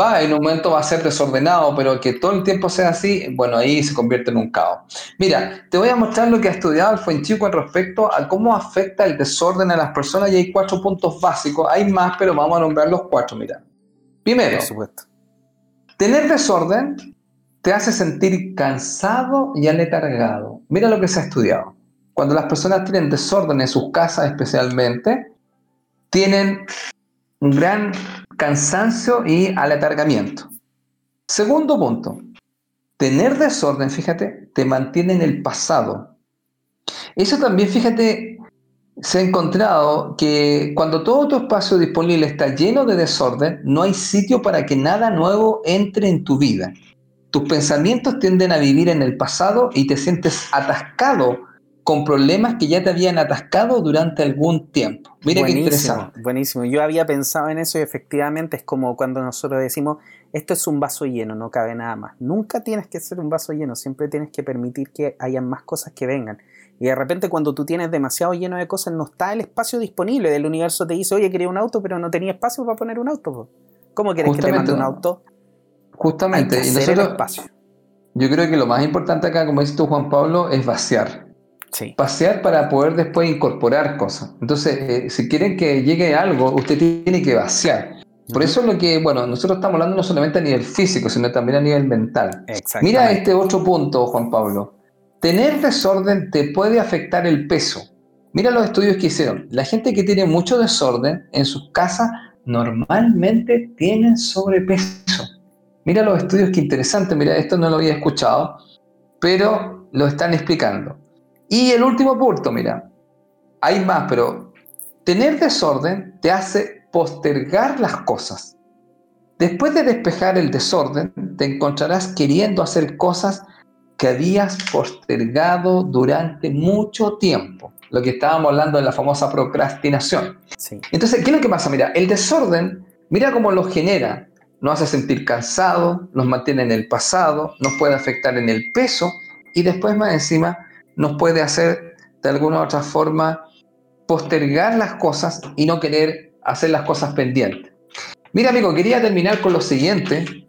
Va, en un momento va a ser desordenado, pero que todo el tiempo sea así, bueno, ahí se convierte en un caos. Mira, te voy a mostrar lo que ha estudiado el con respecto a cómo afecta el desorden a las personas y hay cuatro puntos básicos. Hay más, pero vamos a nombrar los cuatro, mira. Primero, tener desorden te hace sentir cansado y aletargado. Mira lo que se ha estudiado. Cuando las personas tienen desorden en sus casas especialmente, tienen un gran cansancio y aletargamiento. Segundo punto, tener desorden, fíjate, te mantiene en el pasado. Eso también, fíjate, se ha encontrado que cuando todo tu espacio disponible está lleno de desorden, no hay sitio para que nada nuevo entre en tu vida. Tus pensamientos tienden a vivir en el pasado y te sientes atascado con problemas que ya te habían atascado durante algún tiempo. Mira qué interesante. Buenísimo. Yo había pensado en eso y efectivamente es como cuando nosotros decimos, esto es un vaso lleno, no cabe nada más. Nunca tienes que ser un vaso lleno, siempre tienes que permitir que hayan más cosas que vengan. Y de repente cuando tú tienes demasiado lleno de cosas, no está el espacio disponible. El universo te dice, oye, quería un auto, pero no tenía espacio para poner un auto. ¿Cómo quieres que te mande un auto? Justamente. y nosotros, espacio. Yo creo que lo más importante acá, como dice tú, Juan Pablo, es vaciar. Pasear para poder después incorporar cosas. Entonces, eh, si quieren que llegue algo, usted tiene que vaciar. Por eso es lo que, bueno, nosotros estamos hablando no solamente a nivel físico, sino también a nivel mental. Mira este otro punto, Juan Pablo. Tener desorden te puede afectar el peso. Mira los estudios que hicieron. La gente que tiene mucho desorden en sus casas normalmente tienen sobrepeso. Mira los estudios que interesante. Mira, esto no lo había escuchado, pero lo están explicando. Y el último punto, mira, hay más, pero tener desorden te hace postergar las cosas. Después de despejar el desorden, te encontrarás queriendo hacer cosas que habías postergado durante mucho tiempo. Lo que estábamos hablando de la famosa procrastinación. Entonces, ¿qué es lo que pasa? Mira, el desorden, mira cómo lo genera. Nos hace sentir cansado, nos mantiene en el pasado, nos puede afectar en el peso y después más encima nos puede hacer de alguna u otra forma postergar las cosas y no querer hacer las cosas pendientes. Mira, amigo, quería terminar con lo siguiente.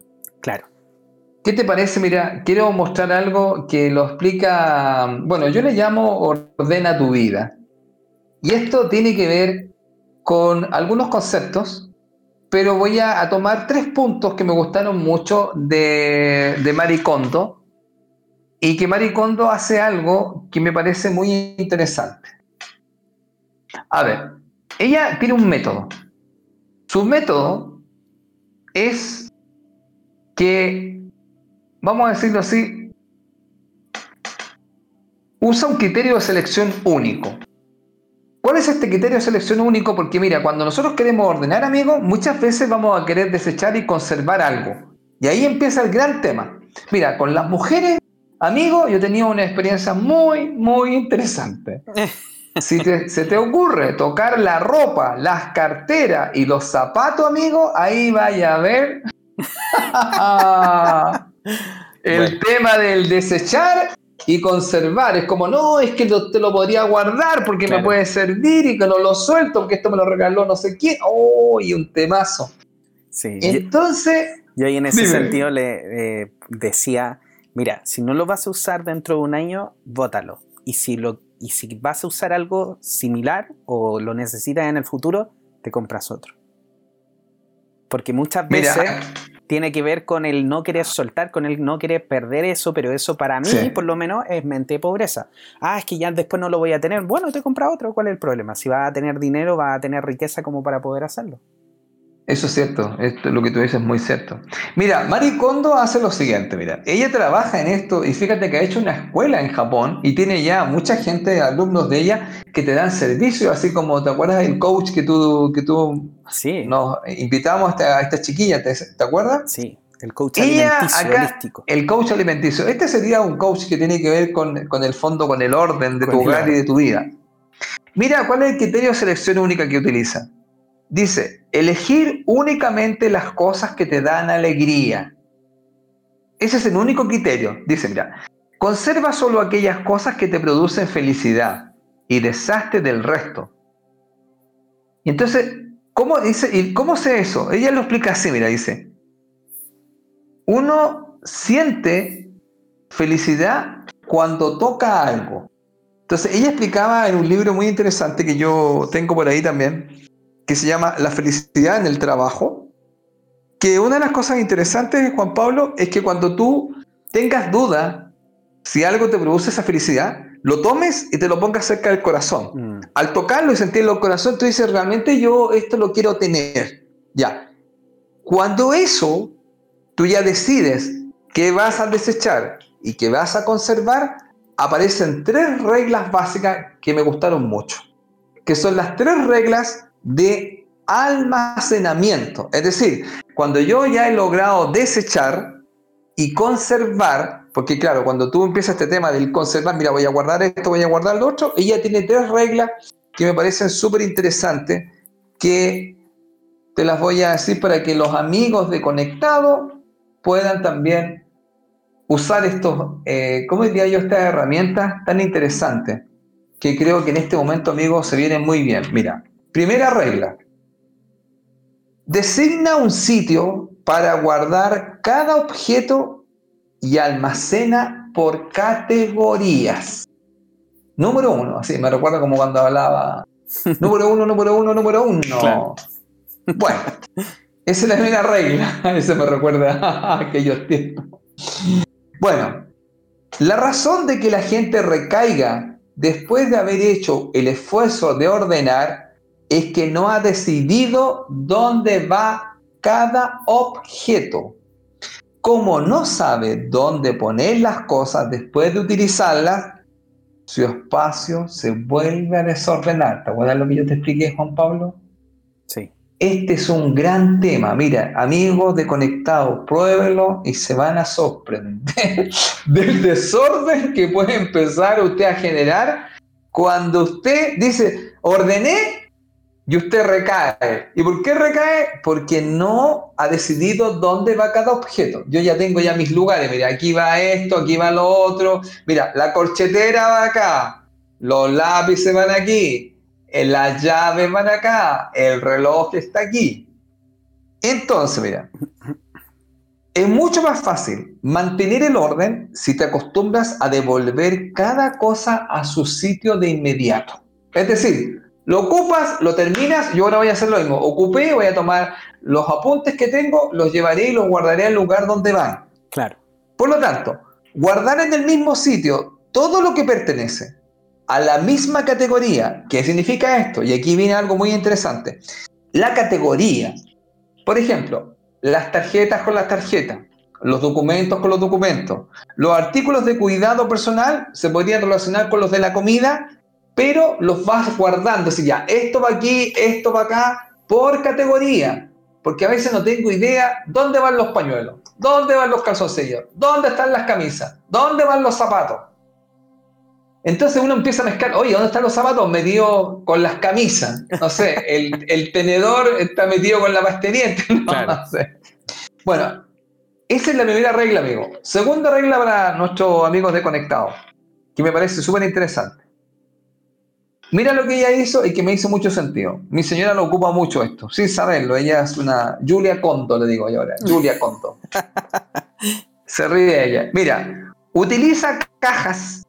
¿Qué te parece? Mira, quiero mostrar algo que lo explica, bueno, yo le llamo ordena tu vida. Y esto tiene que ver con algunos conceptos, pero voy a, tomar tres puntos que me gustaron mucho de, de Maricondo y que Maricondo hace algo que me parece muy interesante. A ver, ella tiene un método. Su método es que, vamos a decirlo así, usa un criterio de selección único. ¿Cuál es este criterio de selección único? Porque mira, cuando nosotros queremos ordenar, amigos, muchas veces vamos a querer desechar y conservar algo. Y ahí empieza el gran tema. Mira, con las mujeres, amigos, yo tenía una experiencia muy, muy interesante. Si se te ocurre tocar la ropa, las carteras y los zapatos, amigo, ahí vaya a ver el tema del desechar y conservar. Es como, no, es que te lo podría guardar porque me puede servir y que no lo suelto porque esto me lo regaló no sé quién. ¡Oh! Y un temazo. Sí. Entonces. Yo ahí en ese sentido le eh, decía: mira, si no lo vas a usar dentro de un año, bótalo. Y si lo y si vas a usar algo similar o lo necesitas en el futuro, te compras otro. Porque muchas veces tiene que ver con el no querer soltar, con el no querer perder eso, pero eso para mí, por lo menos, es mente de pobreza. Ah, es que ya después no lo voy a tener. Bueno, te compra otro. ¿Cuál es el problema? Si vas a tener dinero, vas a tener riqueza como para poder hacerlo. Eso es cierto, esto, lo que tú dices es muy cierto. Mira, Mari Kondo hace lo siguiente, mira, ella trabaja en esto y fíjate que ha hecho una escuela en Japón y tiene ya mucha gente, alumnos de ella, que te dan servicio, así como, ¿te acuerdas del coach que tú, que tú sí. nos invitamos a esta, chiquilla, ¿te, acuerdas? Sí, el coach alimenticio El coach alimenticio. Este sería un coach que tiene que ver con, el fondo, con el orden de tu hogar y de tu vida. Mira, ¿cuál es el criterio de selección única que utiliza? Dice, elegir únicamente las cosas que te dan alegría. Ese es el único criterio. Dice, mira, conserva solo aquellas cosas que te producen felicidad y deshazte del resto. Y entonces, ¿cómo dice? ¿Y cómo sé eso? Ella lo explica así, mira, dice, uno siente felicidad cuando toca algo. Entonces, ella explicaba en un libro muy interesante que yo tengo por ahí también, que se llama La felicidad en el trabajo, que una de las cosas interesantes, Juan Pablo, es que cuando tú tengas duda si algo te produce esa felicidad, lo tomes y te lo pongas cerca del corazón. Mm. Al tocarlo y sentirlo en el corazón, tú dices, realmente yo esto lo quiero tener. Ya. Cuando eso, tú ya decides que vas a desechar y que vas a conservar, aparecen tres reglas básicas que me gustaron mucho, que son las tres reglas de almacenamiento. Es decir, cuando yo ya he logrado desechar y conservar, porque claro, cuando tú empiezas este tema del conservar, mira, voy a guardar esto, voy a guardar lo otro, ella tiene tres reglas que me parecen súper interesantes, que te las voy a decir para que los amigos de Conectado puedan también usar estos, eh, ¿cómo diría yo, estas herramientas tan interesantes? Que creo que en este momento, amigos, se vienen muy bien. Mira, Primera regla. Designa un sitio para guardar cada objeto y almacena por categorías. Número uno, así me recuerda como cuando hablaba. número uno, número uno, número uno. Bueno, esa es la primera regla. Eso me recuerda a aquellos tiempos. Bueno, la razón de que la gente recaiga después de haber hecho el esfuerzo de ordenar es que no ha decidido dónde va cada objeto. Como no sabe dónde poner las cosas después de utilizarlas, su espacio se vuelve a desordenar. ¿Te acuerdas lo que yo te expliqué, Juan Pablo? Sí. Este es un gran tema. Mira, amigos de Conectados, pruébenlo y se van a sorprender del desorden que puede empezar usted a generar cuando usted dice, ordené y usted recae. ¿Y por qué recae? Porque no ha decidido dónde va cada objeto. Yo ya tengo ya mis lugares. Mira, aquí va esto, aquí va lo otro. Mira, la corchetera va acá. Los lápices van aquí. las llaves van acá, el reloj está aquí. Entonces, mira, es mucho más fácil mantener el orden si te acostumbras a devolver cada cosa a su sitio de inmediato. Es decir, lo ocupas, lo terminas, yo ahora voy a hacer lo mismo. Ocupé, voy a tomar los apuntes que tengo, los llevaré y los guardaré al lugar donde van. Claro. Por lo tanto, guardar en el mismo sitio todo lo que pertenece a la misma categoría. ¿Qué significa esto? Y aquí viene algo muy interesante. La categoría. Por ejemplo, las tarjetas con las tarjetas, los documentos con los documentos. Los artículos de cuidado personal se podrían relacionar con los de la comida, pero los vas guardando. Así ya, esto va aquí, esto va acá, por categoría. Porque a veces no tengo idea dónde van los pañuelos, dónde van los calzoncillos, dónde están las camisas, dónde van los zapatos. Entonces uno empieza a mezclar, oye, ¿dónde están los zapatos? Metido con las camisas. No sé, el, tenedor está metido con la pasteliente. No, sé. Bueno, esa es la primera regla, amigo. Segunda regla para nuestros amigos de Conectado, que me parece súper interesante. Mira lo que ella hizo y que me hizo mucho sentido. Mi señora lo ocupa mucho esto, sin saberlo. Ella es una Julia Conto, le digo yo ahora. Julia Conto. Se ríe ella. Mira, utiliza cajas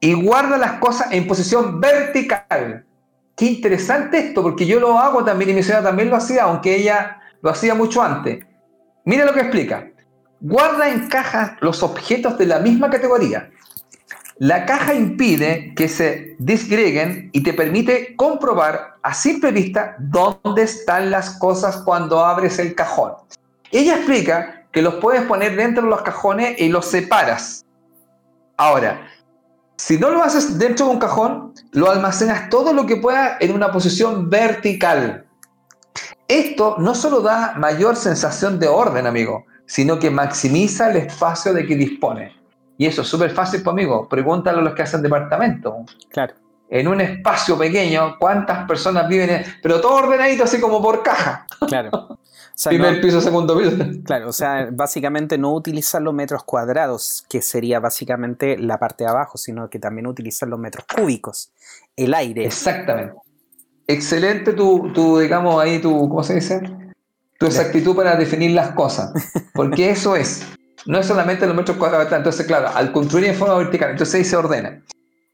y guarda las cosas en posición vertical. Qué interesante esto, porque yo lo hago también y mi señora también lo hacía, aunque ella lo hacía mucho antes. Mira lo que explica. Guarda en cajas los objetos de la misma categoría. La caja impide que se disgreguen y te permite comprobar a simple vista dónde están las cosas cuando abres el cajón. Ella explica que los puedes poner dentro de los cajones y los separas. Ahora, si no lo haces dentro de un cajón, lo almacenas todo lo que pueda en una posición vertical. Esto no solo da mayor sensación de orden, amigo, sino que maximiza el espacio de que dispone. Y eso es súper fácil, pues, amigo. Pregúntale a los que hacen departamento. Claro. En un espacio pequeño, ¿cuántas personas viven? Pero todo ordenadito, así como por caja. Claro. Primer piso, segundo piso. Claro, o sea, básicamente no utilizar los metros cuadrados, que sería básicamente la parte de abajo, sino que también utilizar los metros cúbicos, el aire. Exactamente. Excelente tu, tu digamos, ahí tu, ¿cómo se dice? Tu exactitud para definir las cosas. Porque eso es. No es solamente los metros cuadrados. Entonces, claro, al construir en forma vertical, entonces ahí se ordena.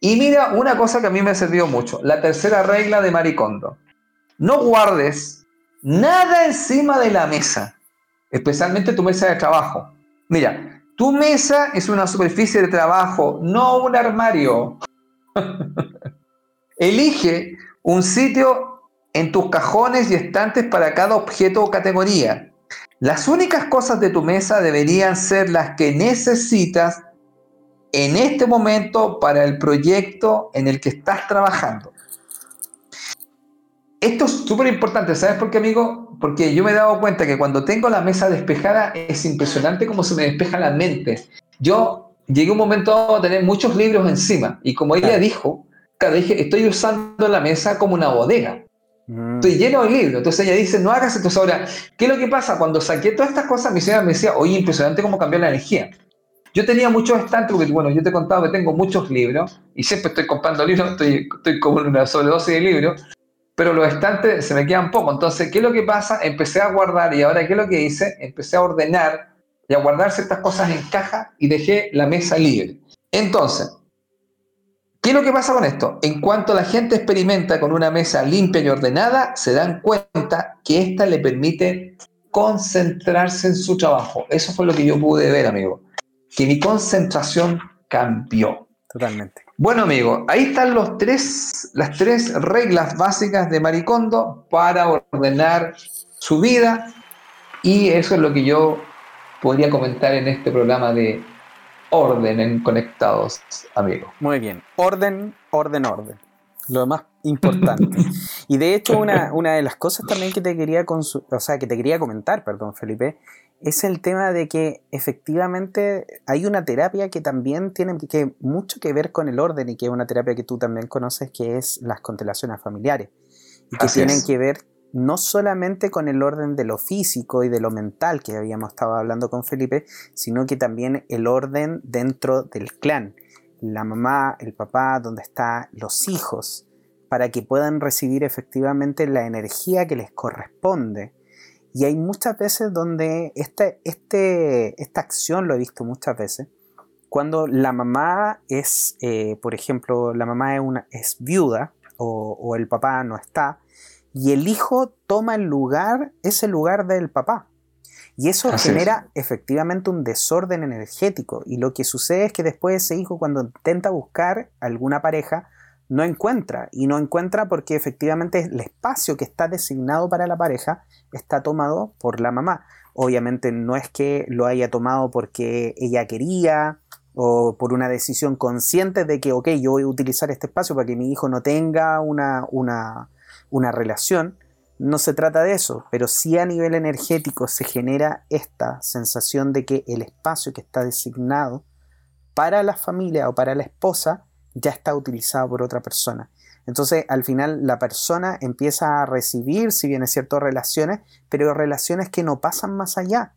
Y mira, una cosa que a mí me ha servido mucho. La tercera regla de Maricondo. No guardes nada encima de la mesa, especialmente tu mesa de trabajo. Mira, tu mesa es una superficie de trabajo, no un armario. Elige un sitio en tus cajones y estantes para cada objeto o categoría. Las únicas cosas de tu mesa deberían ser las que necesitas en este momento para el proyecto en el que estás trabajando. Esto es súper importante, ¿sabes por qué, amigo? Porque yo me he dado cuenta que cuando tengo la mesa despejada es impresionante cómo se me despeja la mente. Yo llegué un momento a tener muchos libros encima y como ella dijo, claro, dije, estoy usando la mesa como una bodega. Mm. Estoy lleno de libros. Entonces ella dice, no hagas esto. Ahora, ¿qué es lo que pasa? Cuando saqué todas estas cosas, mi señora me decía, oye, impresionante cómo cambió la energía. Yo tenía muchos estantes, porque bueno, yo te he contado que tengo muchos libros y siempre estoy comprando libros, estoy, estoy como en una sobredosis de libros pero los estantes se me quedan poco. Entonces, ¿qué es lo que pasa? Empecé a guardar y ahora, ¿qué es lo que hice? Empecé a ordenar y a guardar ciertas cosas en caja y dejé la mesa libre. Entonces, ¿qué es lo que pasa con esto? En cuanto la gente experimenta con una mesa limpia y ordenada, se dan cuenta que esta le permite concentrarse en su trabajo. Eso fue lo que yo pude ver, amigo. Que mi concentración cambió. Totalmente. Bueno, amigo, ahí están los tres, las tres reglas básicas de Maricondo para ordenar su vida. Y eso es lo que yo podría comentar en este programa de orden en Conectados, amigo. Muy bien. Orden, orden, orden. Lo más importante. y de hecho, una, una de las cosas también que te quería o sea, que te quería comentar, perdón, Felipe, es el tema de que efectivamente hay una terapia que también tiene que, mucho que ver con el orden y que es una terapia que tú también conoces, que es las constelaciones familiares. Y que tienen que ver no solamente con el orden de lo físico y de lo mental que habíamos estado hablando con Felipe, sino que también el orden dentro del clan. La mamá, el papá, donde están los hijos, para que puedan recibir efectivamente la energía que les corresponde. Y hay muchas veces donde este, este, esta acción, lo he visto muchas veces, cuando la mamá es, eh, por ejemplo, la mamá es, una, es viuda o, el papá no está, y el hijo toma el lugar, ese lugar del papá. Y eso genera efectivamente un desorden energético. Y lo que sucede es que después ese hijo cuando intenta buscar alguna pareja, no encuentra. Y no encuentra porque efectivamente el espacio que está designado para la pareja está tomado por la mamá. Obviamente no es que lo haya tomado porque ella quería o por una decisión consciente de que, ok, yo voy a utilizar este espacio para que mi hijo no tenga una, una, una relación. No se trata de eso, pero sí a nivel energético se genera esta sensación de que el espacio que está designado para la familia o para la esposa ya está utilizado por otra persona. Entonces, al final, la persona empieza a recibir, si bien es cierto, relaciones, pero relaciones que no pasan más allá.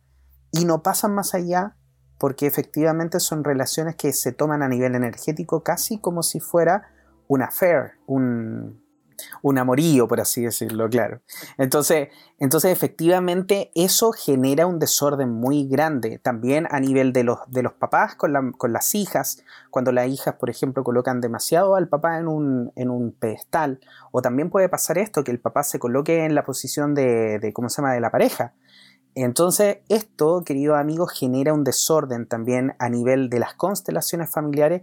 Y no pasan más allá porque efectivamente son relaciones que se toman a nivel energético casi como si fuera un affair, un, un amorío, por así decirlo, claro. Entonces, entonces, efectivamente, eso genera un desorden muy grande. También a nivel de los, de los papás con, las hijas, cuando las hijas, por ejemplo, colocan demasiado al papá en un, en un, pedestal. O también puede pasar esto, que el papá se coloque en la posición de, de ¿cómo se llama?, de la pareja. Entonces, esto, queridos amigos, genera un desorden también a nivel de las constelaciones familiares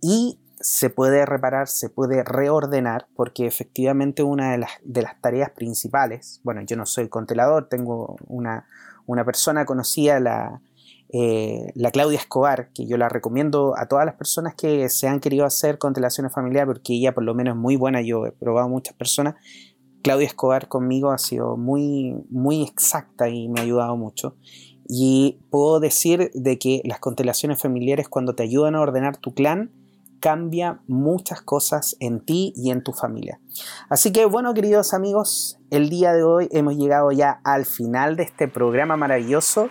y se puede reparar, se puede reordenar, porque efectivamente una de las, de las tareas principales, bueno, yo no soy contelador, tengo una, una persona conocida, la, eh, la Claudia Escobar, que yo la recomiendo a todas las personas que se han querido hacer constelaciones familiares, porque ella por lo menos es muy buena, yo he probado muchas personas. Claudia Escobar conmigo ha sido muy, muy exacta y me ha ayudado mucho. Y puedo decir de que las constelaciones familiares cuando te ayudan a ordenar tu clan, cambia muchas cosas en ti y en tu familia. Así que bueno, queridos amigos, el día de hoy hemos llegado ya al final de este programa maravilloso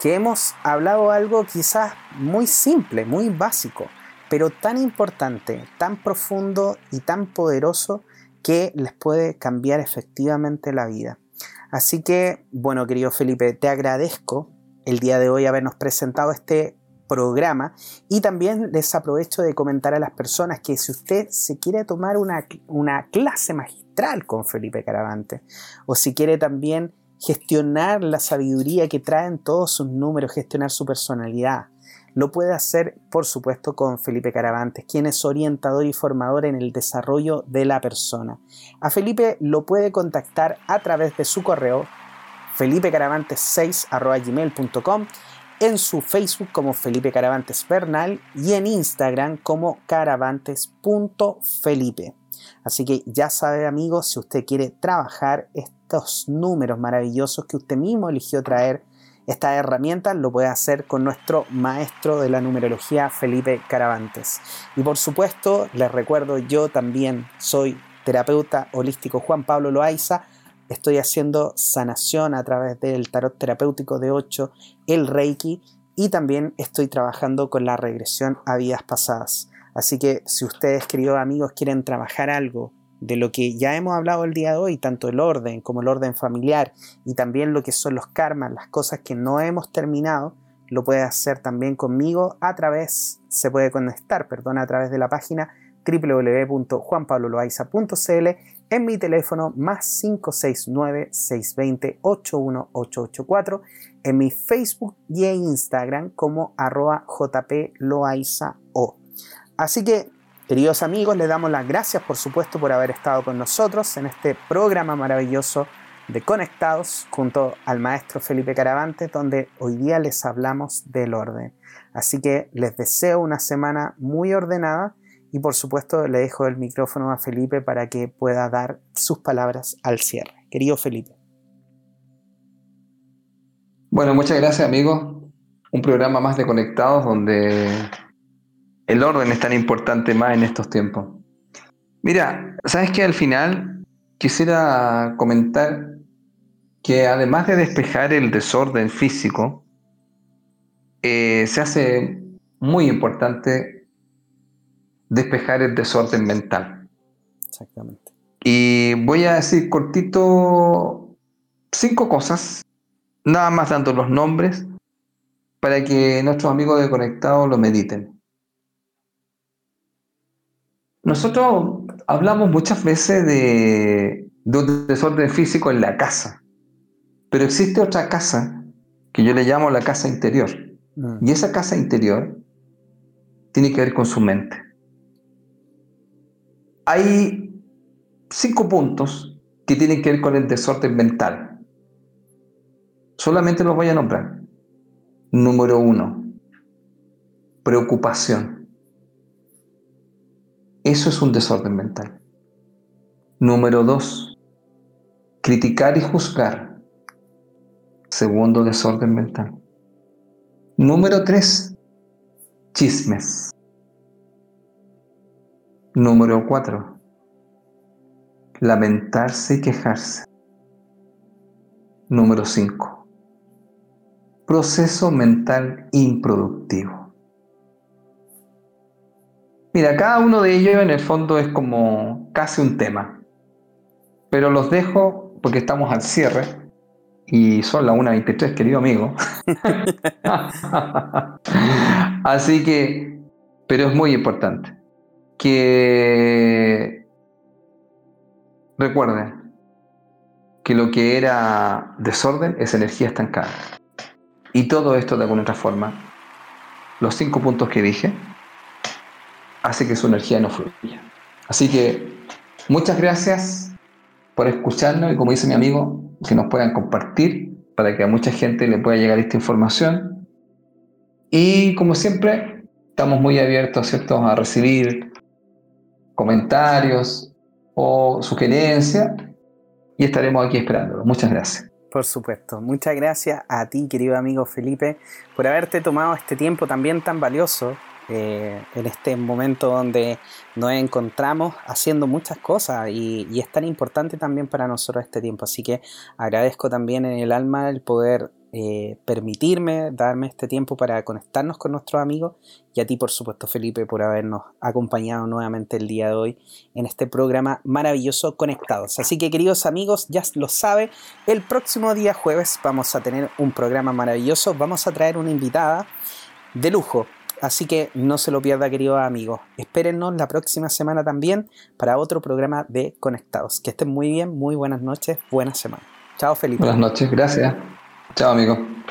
que hemos hablado algo quizás muy simple, muy básico, pero tan importante, tan profundo y tan poderoso que les puede cambiar efectivamente la vida. Así que, bueno, querido Felipe, te agradezco el día de hoy habernos presentado este programa y también les aprovecho de comentar a las personas que si usted se quiere tomar una, una clase magistral con Felipe Caravante o si quiere también gestionar la sabiduría que traen todos sus números, gestionar su personalidad, lo puede hacer, por supuesto, con Felipe Caravantes, quien es orientador y formador en el desarrollo de la persona. A Felipe lo puede contactar a través de su correo felipecaravantes6.gmail.com en su Facebook como Felipe Caravantes Bernal y en Instagram como caravantes.felipe. Así que ya sabe amigos, si usted quiere trabajar estos números maravillosos que usted mismo eligió traer, esta herramienta lo puede hacer con nuestro maestro de la numerología Felipe Caravantes. Y por supuesto, les recuerdo, yo también soy terapeuta holístico Juan Pablo Loaiza Estoy haciendo sanación a través del tarot terapéutico de 8, el Reiki y también estoy trabajando con la regresión a vidas pasadas. Así que si ustedes, queridos amigos, quieren trabajar algo de lo que ya hemos hablado el día de hoy, tanto el orden como el orden familiar y también lo que son los karmas, las cosas que no hemos terminado, lo puede hacer también conmigo a través, se puede conectar, perdón, a través de la página www.juanpabloloaiza.cl en mi teléfono más 569-620-81884, en mi Facebook y en Instagram como arroba jploaizao. Así que, queridos amigos, les damos las gracias por supuesto por haber estado con nosotros en este programa maravilloso de Conectados junto al maestro Felipe Caravantes, donde hoy día les hablamos del orden. Así que les deseo una semana muy ordenada y por supuesto le dejo el micrófono a Felipe para que pueda dar sus palabras al cierre. Querido Felipe. Bueno, muchas gracias amigo. Un programa más de Conectados donde el orden es tan importante más en estos tiempos. Mira, sabes que al final quisiera comentar que además de despejar el desorden físico, eh, se hace muy importante despejar el desorden mental. Exactamente. Y voy a decir cortito cinco cosas, nada más dando los nombres para que nuestros amigos de Conectado lo mediten. Nosotros hablamos muchas veces de, de un desorden físico en la casa, pero existe otra casa que yo le llamo la casa interior. Mm. Y esa casa interior tiene que ver con su mente. Hay cinco puntos que tienen que ver con el desorden mental. Solamente los voy a nombrar. Número uno, preocupación. Eso es un desorden mental. Número dos, criticar y juzgar. Segundo desorden mental. Número tres, chismes. Número cuatro, lamentarse y quejarse. Número cinco, proceso mental improductivo. Mira, cada uno de ellos en el fondo es como casi un tema, pero los dejo porque estamos al cierre y son las 1.23, querido amigo. Así que, pero es muy importante que recuerden que lo que era desorden es energía estancada. Y todo esto de alguna otra forma, los cinco puntos que dije, hace que su energía no fluya. Así que muchas gracias por escucharnos y como dice mi amigo, que nos puedan compartir para que a mucha gente le pueda llegar esta información. Y como siempre, estamos muy abiertos ¿cierto? a recibir comentarios o sugerencias y estaremos aquí esperándolo. Muchas gracias. Por supuesto. Muchas gracias a ti, querido amigo Felipe, por haberte tomado este tiempo también tan valioso eh, en este momento donde nos encontramos haciendo muchas cosas y, y, es tan importante también para nosotros este tiempo. Así que agradezco también en el alma el poder eh, permitirme darme este tiempo para conectarnos con nuestros amigos y a ti por supuesto Felipe por habernos acompañado nuevamente el día de hoy en este programa maravilloso Conectados. Así que queridos amigos, ya lo sabe, el próximo día jueves vamos a tener un programa maravilloso, vamos a traer una invitada de lujo. Así que no se lo pierda, queridos amigos. Espérennos la próxima semana también para otro programa de Conectados. Que estén muy bien, muy buenas noches, buena semana. Chao, Felipe. Buenas noches, gracias. Chao, amigo.